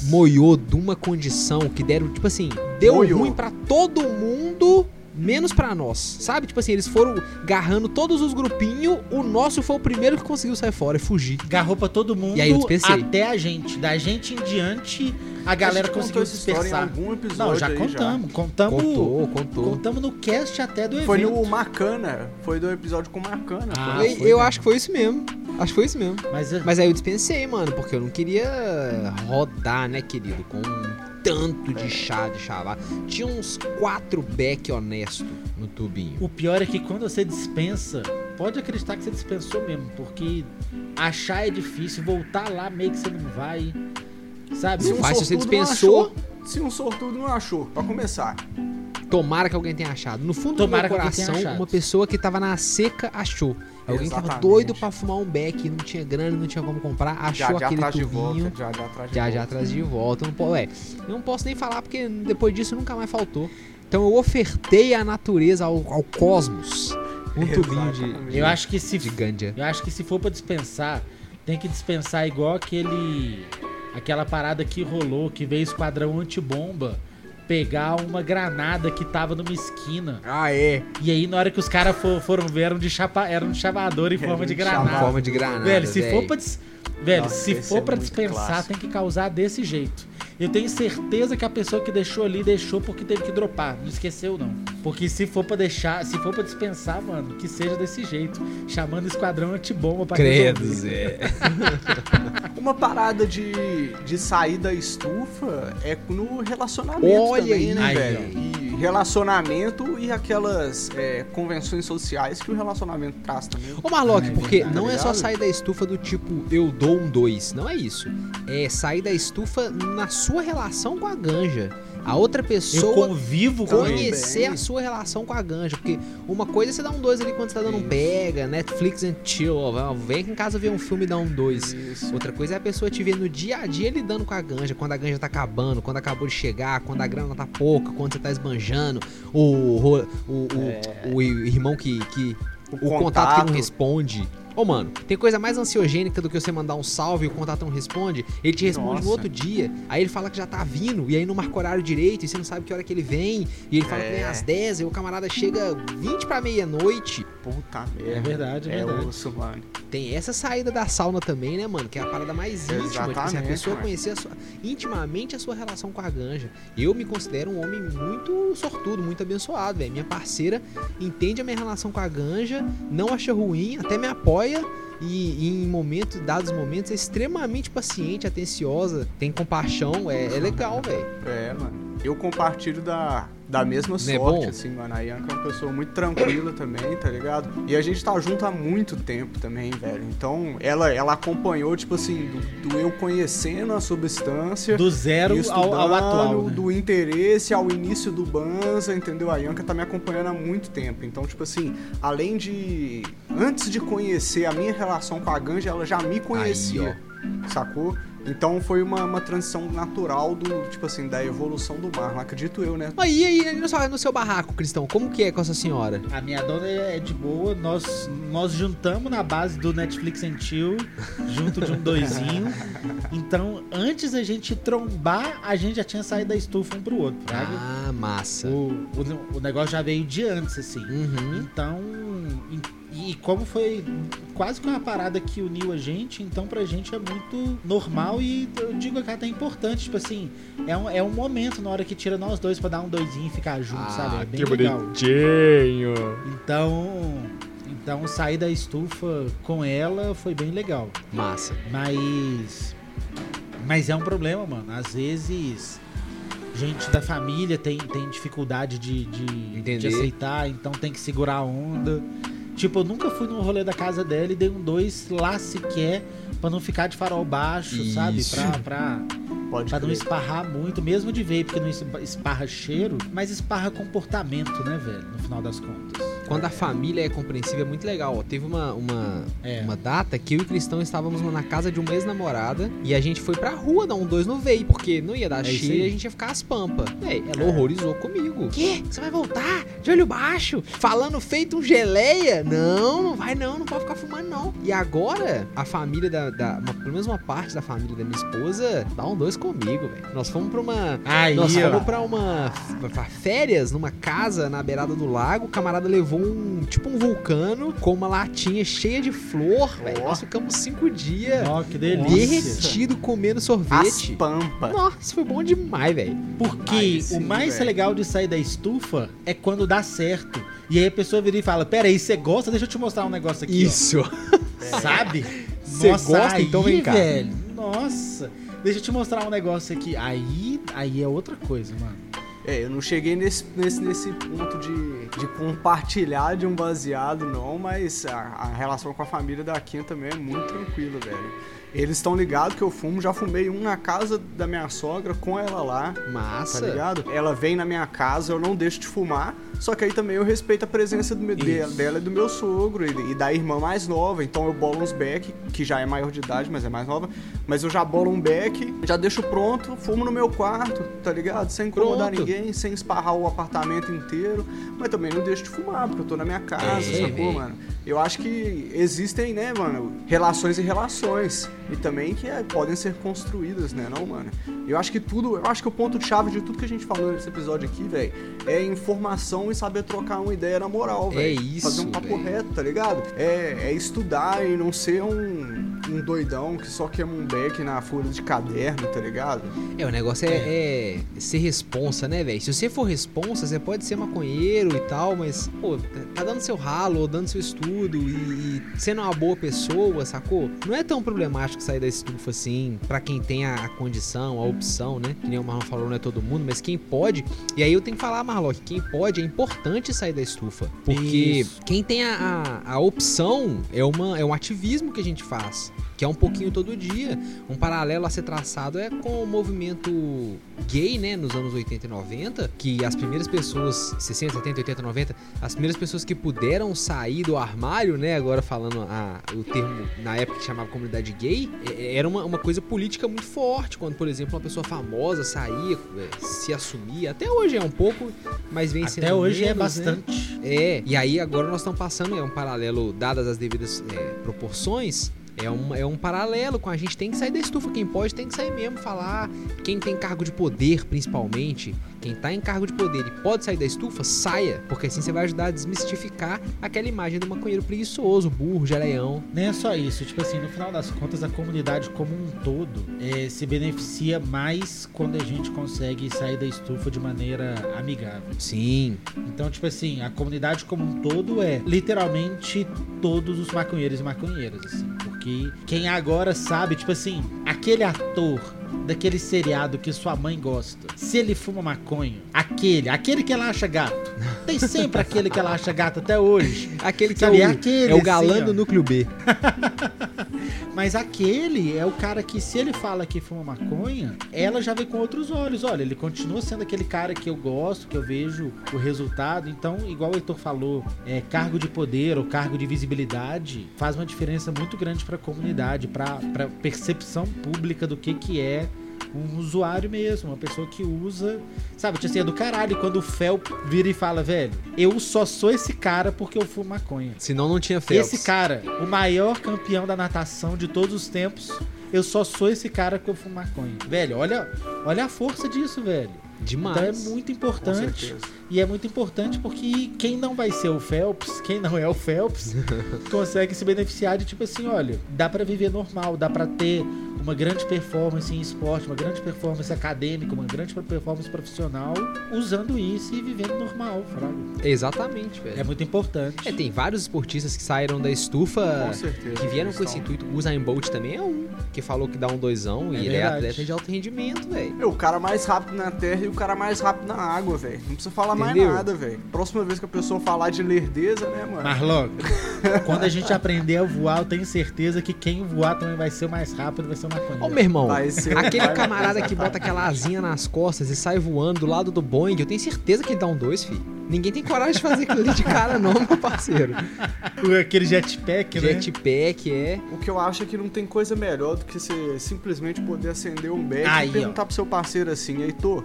moiou de uma condição que deram, tipo assim, deu Moiou. ruim pra todo mundo, menos pra nós. Sabe? Tipo assim, eles foram garrando todos os grupinhos, o nosso foi o primeiro que conseguiu sair fora e fugir. Garrou pra todo mundo E aí eu dispensei. até a gente. Da gente em diante, a galera gente conseguiu em dispersar. algum episódio Não, já aí contamos. Contamos. Contou, contou. Contamos no cast até do evento. Foi no Macana. Foi do episódio com Macana. Ah, foi. eu foi acho que foi isso mesmo. Acho que foi isso mesmo. Mas, Mas aí eu dispensei, mano, porque eu não queria rodar, né, querido, com tanto de chá de chavá. Tinha uns quatro beck honesto no tubinho. o pior é que quando você dispensa, pode acreditar que você dispensou mesmo, porque achar é difícil, voltar lá meio que você não vai. Sabe? Não um se você sortudo não dispensou. achou. Se um sortudo não achou, pra começar. Tomara que alguém tenha achado. No fundo Tomara do meu coração, uma pessoa que tava na seca achou. Alguém que tava Exatamente. doido pra fumar um beck, não tinha grana, não tinha como comprar, achou Já, já aquele atrás tubinho. volta. Já, já atrás de Já, volta. já atrás de volta. Não, eu não posso nem falar porque depois disso nunca mais faltou. Então eu ofertei à natureza, ao, ao cosmos, um tubinho de, Exatamente. Eu acho que se de ganja. Eu acho que se for pra dispensar, tem que dispensar igual aquele. Aquela parada que rolou, que veio esquadrão antibomba pegar uma granada que tava numa esquina. Ah, é. E aí, na hora que os caras for- foram ver, eram de, chapa, eram de chavador em forma de granada. Forma de granada. Velho, se véi. for pra, dis- Velho, Nossa, se for é pra muito dispensar, tem que causar desse jeito. Eu tenho certeza que a pessoa que deixou ali deixou porque teve que dropar. Não esqueceu, não. Porque se for pra deixar, se for pra dispensar, mano, que seja desse jeito. Chamando o esquadrão antibomba pra Credo. Zé. (laughs) Uma parada de, de sair da estufa é no relacionamento Olha também, aí, né, aí, velho? E relacionamento e aquelas é, convenções sociais que o relacionamento traz também. Ô Marlock, É porque não é só sair da estufa do tipo eu dou um dois, não é isso. É sair da estufa na sua relação com a ganja. A outra Eu pessoa convivo com ele. conhecer a sua relação com a ganja. Porque uma coisa é você dar um dois ali quando você tá dando um pega, Netflix and chill, ó, vem aqui em casa ver um filme e dar um dois. Isso. Outra coisa é a pessoa te ver no dia a dia lidando com a ganja, quando a ganja tá acabando, quando acabou de chegar, quando a grana tá pouca, quando você tá esbanjando, o, ro- o, o, o irmão que, que o contato. que não responde. Ô, mano, tem coisa mais ansiogênica do que você mandar um salve e o contato não responde? Ele te responde Nossa. no outro dia, aí ele fala que já tá vindo, e aí não marca horário direito, e você não sabe que hora que ele vem, e ele fala que vem É. às 10, e o camarada chega 20 pra meia-noite. Puta merda. É verdade, é É verdade. osso, mano. Tem essa saída da sauna também, né, mano? Que é a parada mais íntima. Tipo assim, a Exatamente, pessoa mano. conhecer a sua- intimamente a sua relação com a ganja. Eu me considero um homem muito sortudo, muito abençoado, velho. Minha parceira entende a minha relação com a ganja, não acha ruim, até me apoia. E, e em momentos, dados momentos, é extremamente paciente, atenciosa, tem compaixão, é, é legal, velho. É, mano. Eu compartilho da, da mesma é sorte, assim, mano. A Yanka é uma pessoa muito tranquila também, tá ligado? E a gente tá junto há muito tempo também, velho. Então, ela, ela acompanhou, tipo assim, do, do eu conhecendo a substância. Do zero ao, ao atual. né? Do interesse ao início do Banza, entendeu? A Yanka tá me acompanhando há muito tempo. Então, tipo assim, além de. Antes de conhecer a minha relação com a Ganja, ela já me conhecia. Sacou? Então foi uma, uma transição natural do, tipo assim, da evolução do mar, acredito eu, né? Aí, aí, no seu, no seu barraco, Cristão, como que é com essa senhora? A minha dona é de boa, nós, nós juntamos na base do Netflix and Chill, junto de um (laughs) doisinho. Então, antes da gente trombar, a gente já tinha saído da estufa um pro outro, sabe? Ah, massa. O, o, o negócio já veio de antes, assim. Uhum. Então, e, como foi quase que uma parada que uniu a gente, então pra gente é muito normal e eu digo que até importante, tipo assim, é um, é um momento na hora que tira nós dois pra dar um doisinho e ficar junto, Ah, sabe? É bem que legal. bonitinho. Então, então sair da estufa com ela foi bem legal. Massa. Mas mas é um problema, mano. Às vezes gente da família tem, tem dificuldade de, de, de aceitar, então tem que segurar a onda. Tipo, eu nunca fui no rolê da casa dela e dei um dois lá sequer pra não ficar de farol baixo, sabe? Isso. Pra, pra, Pode pra não esparrar muito, mesmo de vape, porque não es- esparra cheiro, mas esparra comportamento, né, velho? No final das contas. Quando a família é compreensiva é muito legal. ó. Teve uma, uma, É. uma data que eu e o Cristão estávamos na casa de uma ex-namorada e a gente foi pra rua dar um dois no veio, porque não ia dar É cheio e a gente ia ficar às pampas. Véi, ela É. horrorizou comigo. Quê? Você vai voltar? De olho baixo? Falando feito um geleia? Não, não vai não, não pode ficar fumando não. E agora, a família da. da uma- pelo menos uma parte da família da minha esposa dá um dois comigo, velho. Nós fomos pra uma. Aí, Nós ó. fomos pra uma pra férias numa casa na beirada do lago. O camarada levou um tipo um vulcano com uma latinha cheia de flor, velho. Ó. Nós ficamos cinco dias Ó, que delícia. derretido comendo As sorvete. pampas. Nossa, foi bom demais, velho. Porque sim, o mais velho. legal de sair da estufa é quando dá certo. E aí a pessoa vira e fala: Pera aí, você gosta? Deixa eu te mostrar um negócio aqui. Isso. Ó. Sabe? Cê gosta? aí, Então vem cá. velho. Nossa. Deixa eu te mostrar um negócio aqui. Aí, aí é outra coisa, mano. É, eu não cheguei nesse, nesse, nesse ponto de, de compartilhar de um baseado, não, mas a, a relação com a família da Kim também é muito tranquila, velho. Eles estão ligados que eu fumo, já fumei um na casa da minha sogra com ela lá, tá Massa. ligado? Ela vem na minha casa, eu não deixo de fumar, só que aí também eu respeito a presença do meu, dela e do meu sogro e, e da irmã mais nova, então eu bolo uns back, que já é maior de idade, mas é mais nova, mas eu já bolo um back, já deixo pronto, fumo no meu quarto, tá ligado? Sem incomodar Pronto. ninguém, sem esparrar o apartamento inteiro, mas também não deixo de fumar, porque eu tô na minha casa, É, sacou, mano? Eu acho que existem, né, mano, relações e relações. E também que é, podem ser construídas, né, não, mano? Eu acho que tudo, eu acho que o ponto-chave de tudo que a gente falou nesse episódio aqui, velho, é informação e saber trocar uma ideia na moral, É velho. isso, Fazer um papo véi. reto, tá ligado? É, é estudar e não ser um um doidão que só queima um beck na folha de caderno, tá ligado? É, o negócio é, é ser responsa, né, velho? Se você for responsa, você pode ser maconheiro e tal, mas, pô, tá dando seu ralo, ou dando seu estudo e, e sendo uma boa pessoa, sacou? Não é tão problemático sair da estufa assim, pra quem tem a, a condição, a opção, né? Que nem o Marlon falou, não é todo mundo, mas quem pode. E aí eu tenho que falar, Marlon, que quem pode é importante sair da estufa. Porque Isso. quem tem a, a, a opção é, uma, é um ativismo que a gente faz que é um pouquinho todo dia. Um paralelo a ser traçado é com o movimento gay, né, nos anos 80 e 90, que as primeiras pessoas, 60, 70, 80, 90, as primeiras pessoas que puderam sair do armário, né, agora falando a, o termo na época que chamava comunidade gay, é- era uma, uma coisa política muito forte, quando, por exemplo, uma pessoa famosa saía, é, se assumia, até hoje é um pouco, mas vem sendo Até hoje é menos, né? bastante. É, e aí agora nós estamos passando, é um paralelo, dadas as devidas é, proporções, é um, é um paralelo com a gente tem que sair da estufa, quem pode tem que sair mesmo, falar, quem tem cargo de poder principalmente, quem tá em cargo de poder e pode sair da estufa, saia, porque assim você vai ajudar a desmistificar aquela imagem do maconheiro preguiçoso, burro, geleião. Nem é só isso, tipo assim, no final das contas, a comunidade como um todo eh, se beneficia mais quando a gente consegue sair da estufa de maneira amigável. Sim, Então, tipo assim, a comunidade como um todo é literalmente todos os maconheiros e maconheiras, assim. Porque quem agora sabe, tipo assim, aquele ator daquele seriado que sua mãe gosta, se ele fuma maconha, aquele, aquele que ela acha gato, tem sempre aquele que ela acha gato até hoje. aquele que Sabe, é o, aquele, é o galã assim, do núcleo B. (laughs) Mas aquele é o cara que, se ele fala que fuma maconha, ela já vê com outros olhos. Olha, ele continua sendo aquele cara que eu gosto, que eu vejo o resultado. Então, igual o Heitor falou, é, cargo de poder ou cargo de visibilidade faz uma diferença muito grande para a comunidade, para a percepção pública do que, que é um usuário mesmo, uma pessoa que usa, sabe, tipo assim, é do caralho quando o Fel vira e fala, velho, eu só sou esse cara porque eu fumo maconha. Senão não tinha Phelps. Esse cara, o maior campeão da natação de todos os tempos, eu só sou esse cara que eu fumo maconha. Velho, olha, olha a força disso, velho. Demais. Então é muito importante. E é muito importante porque quem não vai ser o Phelps, quem não é o Phelps, (laughs) consegue se beneficiar de tipo assim, olha, dá pra viver normal, dá pra ter uma grande performance em esporte, uma grande performance acadêmica, uma grande performance profissional, usando isso e vivendo normal, fraga. Exatamente, velho. É muito importante. É, tem vários esportistas que saíram da estufa Com certeza. que vieram com esse intuito. O Usain Bolt também é um que falou que dá um doisão É e ele é verdade. atleta de alto rendimento, velho. Meu, o cara mais rápido na terra e o cara mais rápido na água, velho. Não precisa falar Entendeu? mais nada, velho. Próxima vez que a pessoa falar de lerdeza, né, mano? Mas (laughs) logo, quando a gente aprender a voar, eu tenho certeza que quem voar também vai ser o mais rápido, vai ser o Ó, maconheiro. meu irmão, Vai ser- aquele vai- camarada que bota aquela asinha nas costas e sai voando do lado do Boeing, eu tenho certeza que ele dá um dois, filho. Ninguém tem coragem de fazer aquilo ali de cara, não, meu parceiro. (laughs) Aquele jetpack, né? Jetpack é. O que eu acho é que não tem coisa melhor do que você simplesmente poder acender um Aí, e ó. perguntar pro seu parceiro assim, Heitor,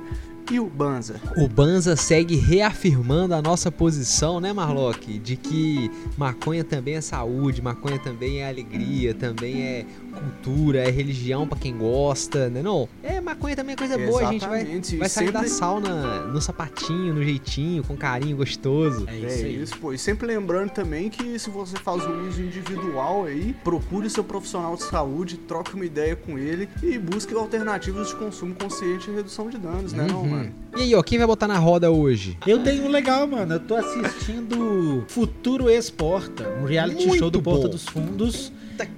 e o Banza? O Banza segue reafirmando a nossa posição, né, Marlock? De que maconha também é saúde, maconha também é alegria, também é cultura, é religião pra quem gosta, né? Não, é maconha também é coisa boa, a gente vai, Exatamente, vai sair da sempre- sauna no sapatinho, no jeitinho, com carinho gostoso. É É isso aí. isso, pô. E sempre lembrando também que se você faz um uso individual aí, procure o seu profissional de saúde, troque uma ideia com ele e busque alternativas de consumo consciente e redução de danos, né, não, Uhum. mano? E aí, ó, quem vai botar na roda hoje? Eu tenho um legal, mano. Eu tô assistindo Futuro Exporta, um reality Muito show do Porta bom. dos Fundos.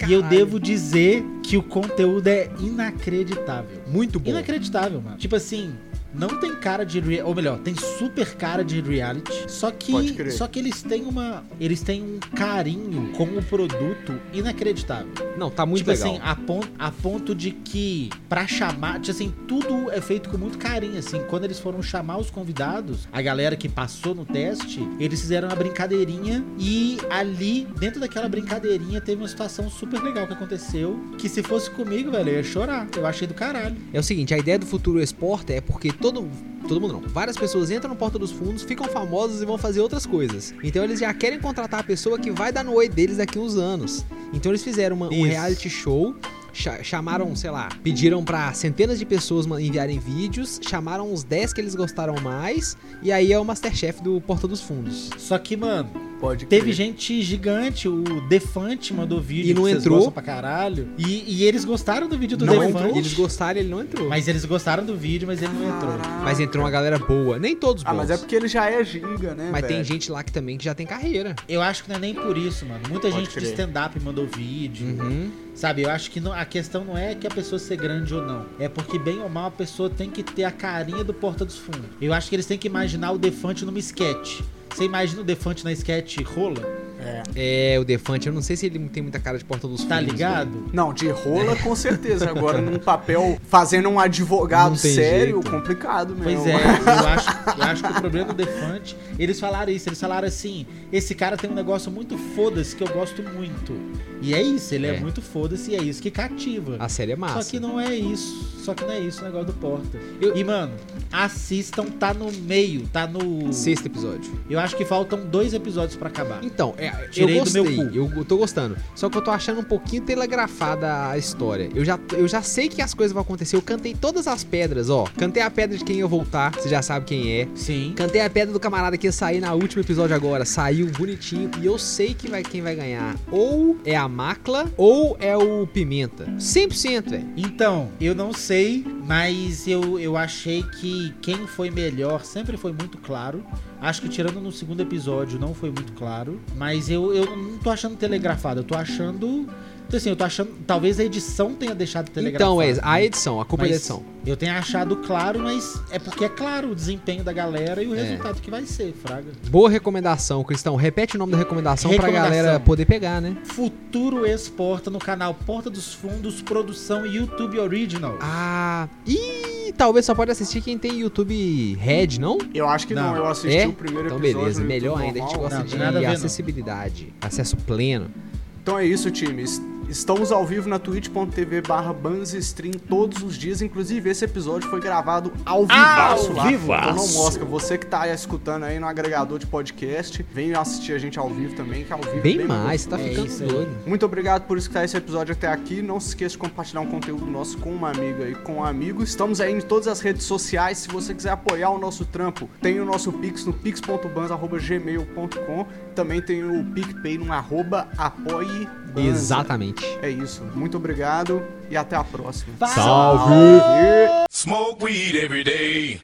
E eu devo dizer que o conteúdo é inacreditável. Muito bom. Inacreditável, mano. Tipo assim, não tem cara de rea- ou melhor, tem super cara de reality. Só Pode que crer. só que eles têm uma eles têm um carinho com o produto inacreditável. Não, tá muito tipo legal. assim, a ponto, a ponto de que pra chamar, tipo assim, tudo é feito com muito carinho, assim, quando eles foram chamar os convidados, a galera que passou no teste, eles fizeram uma brincadeirinha e ali, dentro daquela brincadeirinha, teve uma situação super legal que aconteceu, que se fosse comigo, velho, eu ia chorar. Eu achei do caralho. É o seguinte, a ideia do futuro esporte é porque todo, todo mundo não, várias pessoas entram no Porta dos Fundos, ficam famosas e vão fazer outras coisas. Então eles já querem contratar a pessoa que vai dar no oi deles daqui uns anos. Então eles fizeram uma- um reality show, cha- chamaram, sei lá, pediram pra centenas de pessoas enviarem vídeos, chamaram os 10 que eles gostaram mais, e aí é o Masterchef do Porta dos Fundos. Só que, mano, Pode Teve crer. gente gigante, o Defante mandou vídeo E não entrou. pra caralho. E, e eles gostaram do vídeo do Não Defante. entrou? Eles gostaram, ele não entrou. Mas, Mas eles gostaram do vídeo, mas ele não entrou. Caraca. entrou uma galera boa. Nem todos bons. Ah, mas é porque ele já é giga, né, Mas velho? tem gente lá que também que já tem carreira. Eu acho que não é nem por isso, mano. Muita Pode gente de crer. stand-up mandou vídeo. Uhum. Sabe, eu acho que não- a questão não é que a pessoa ser grande ou não. É porque, bem ou mal, a pessoa tem que ter a carinha do Porta dos Fundos. Eu acho que eles têm que imaginar o Defante numa sketch. Você imagina o Defante na sketch rola? É. É, o Defante, eu não sei se ele tem muita cara de porta dos Tá fundos, ligado? Não, de rola com certeza. Agora, (laughs) num papel fazendo um advogado sério, jeito. complicado mesmo. Pois é, (laughs) eu acho, eu acho que o problema do Defante, eles falaram isso, eles falaram assim, esse cara tem um negócio muito foda-se que eu gosto muito. E é isso, ele é, É. muito foda-se e é isso que cativa. A série é massa. Só que não é isso, só que não é isso o negócio do Porta. Eu- E, mano, assistam, tá no meio, tá no... Sexto episódio. Eu acho que faltam dois episódios pra acabar. Então, é, eu Tirei do meu gostei, cu. eu tô gostando. Só que eu tô achando um pouquinho telegrafada a história. Eu já, eu já sei que as coisas vão acontecer. Eu cantei todas as pedras, ó. Cantei a pedra de quem ia voltar, você já sabe quem é. Sim. Cantei a pedra do camarada que ia sair na último episódio agora. Saiu bonitinho. E eu sei que vai, quem vai ganhar. Ou é a Macla, ou é o Pimenta. 100%, velho. Então, eu não sei, mas eu, eu achei que quem foi melhor sempre foi muito claro. Acho que tirando no segundo episódio não foi muito claro. Mas eu, eu não tô achando telegrafado, eu tô achando. Então, Assim, eu tô achando. Talvez a edição tenha deixado telegrafado. Então, é a edição, a culpa é da edição. Eu tenho achado claro, mas é porque é claro o desempenho da galera e o É. resultado que vai ser, Fraga. Boa recomendação, Cristão. Repete o nome da recomendação, pra Recomendação. galera poder pegar, né? Futuro Exporta no canal Porta dos Fundos, produção YouTube Original. Ah, e talvez só pode assistir quem tem YouTube Red, não? Eu acho que não, Não. eu assisti É? o primeiro Então episódio. beleza, no melhor ainda. A gente normal. gosta Não, de ver, não. acessibilidade, acesso pleno. Então é isso, time. Es- Estamos ao vivo na twitch.tv barra Banzestream todos os dias. Inclusive, esse episódio foi gravado ao vivaço lá. vivo? Então não mosca. Você que tá aí escutando aí no agregador de podcast, vem assistir a gente ao vivo também, que ao vivo é Bem bem mais, você tá É ficando isso aí. doido. Muito obrigado por escutar esse episódio até aqui. Não se esqueça de compartilhar um conteúdo nosso com uma amiga e com um amigo. Estamos aí em todas as redes sociais. Se você quiser apoiar o nosso trampo, tem o nosso Pix no pix.bans.gmail.com. Também tem o PicPay no arroba apoie Banza. Exatamente. É isso. Muito obrigado e até a próxima. Salve! Salve! Smoke weed every day.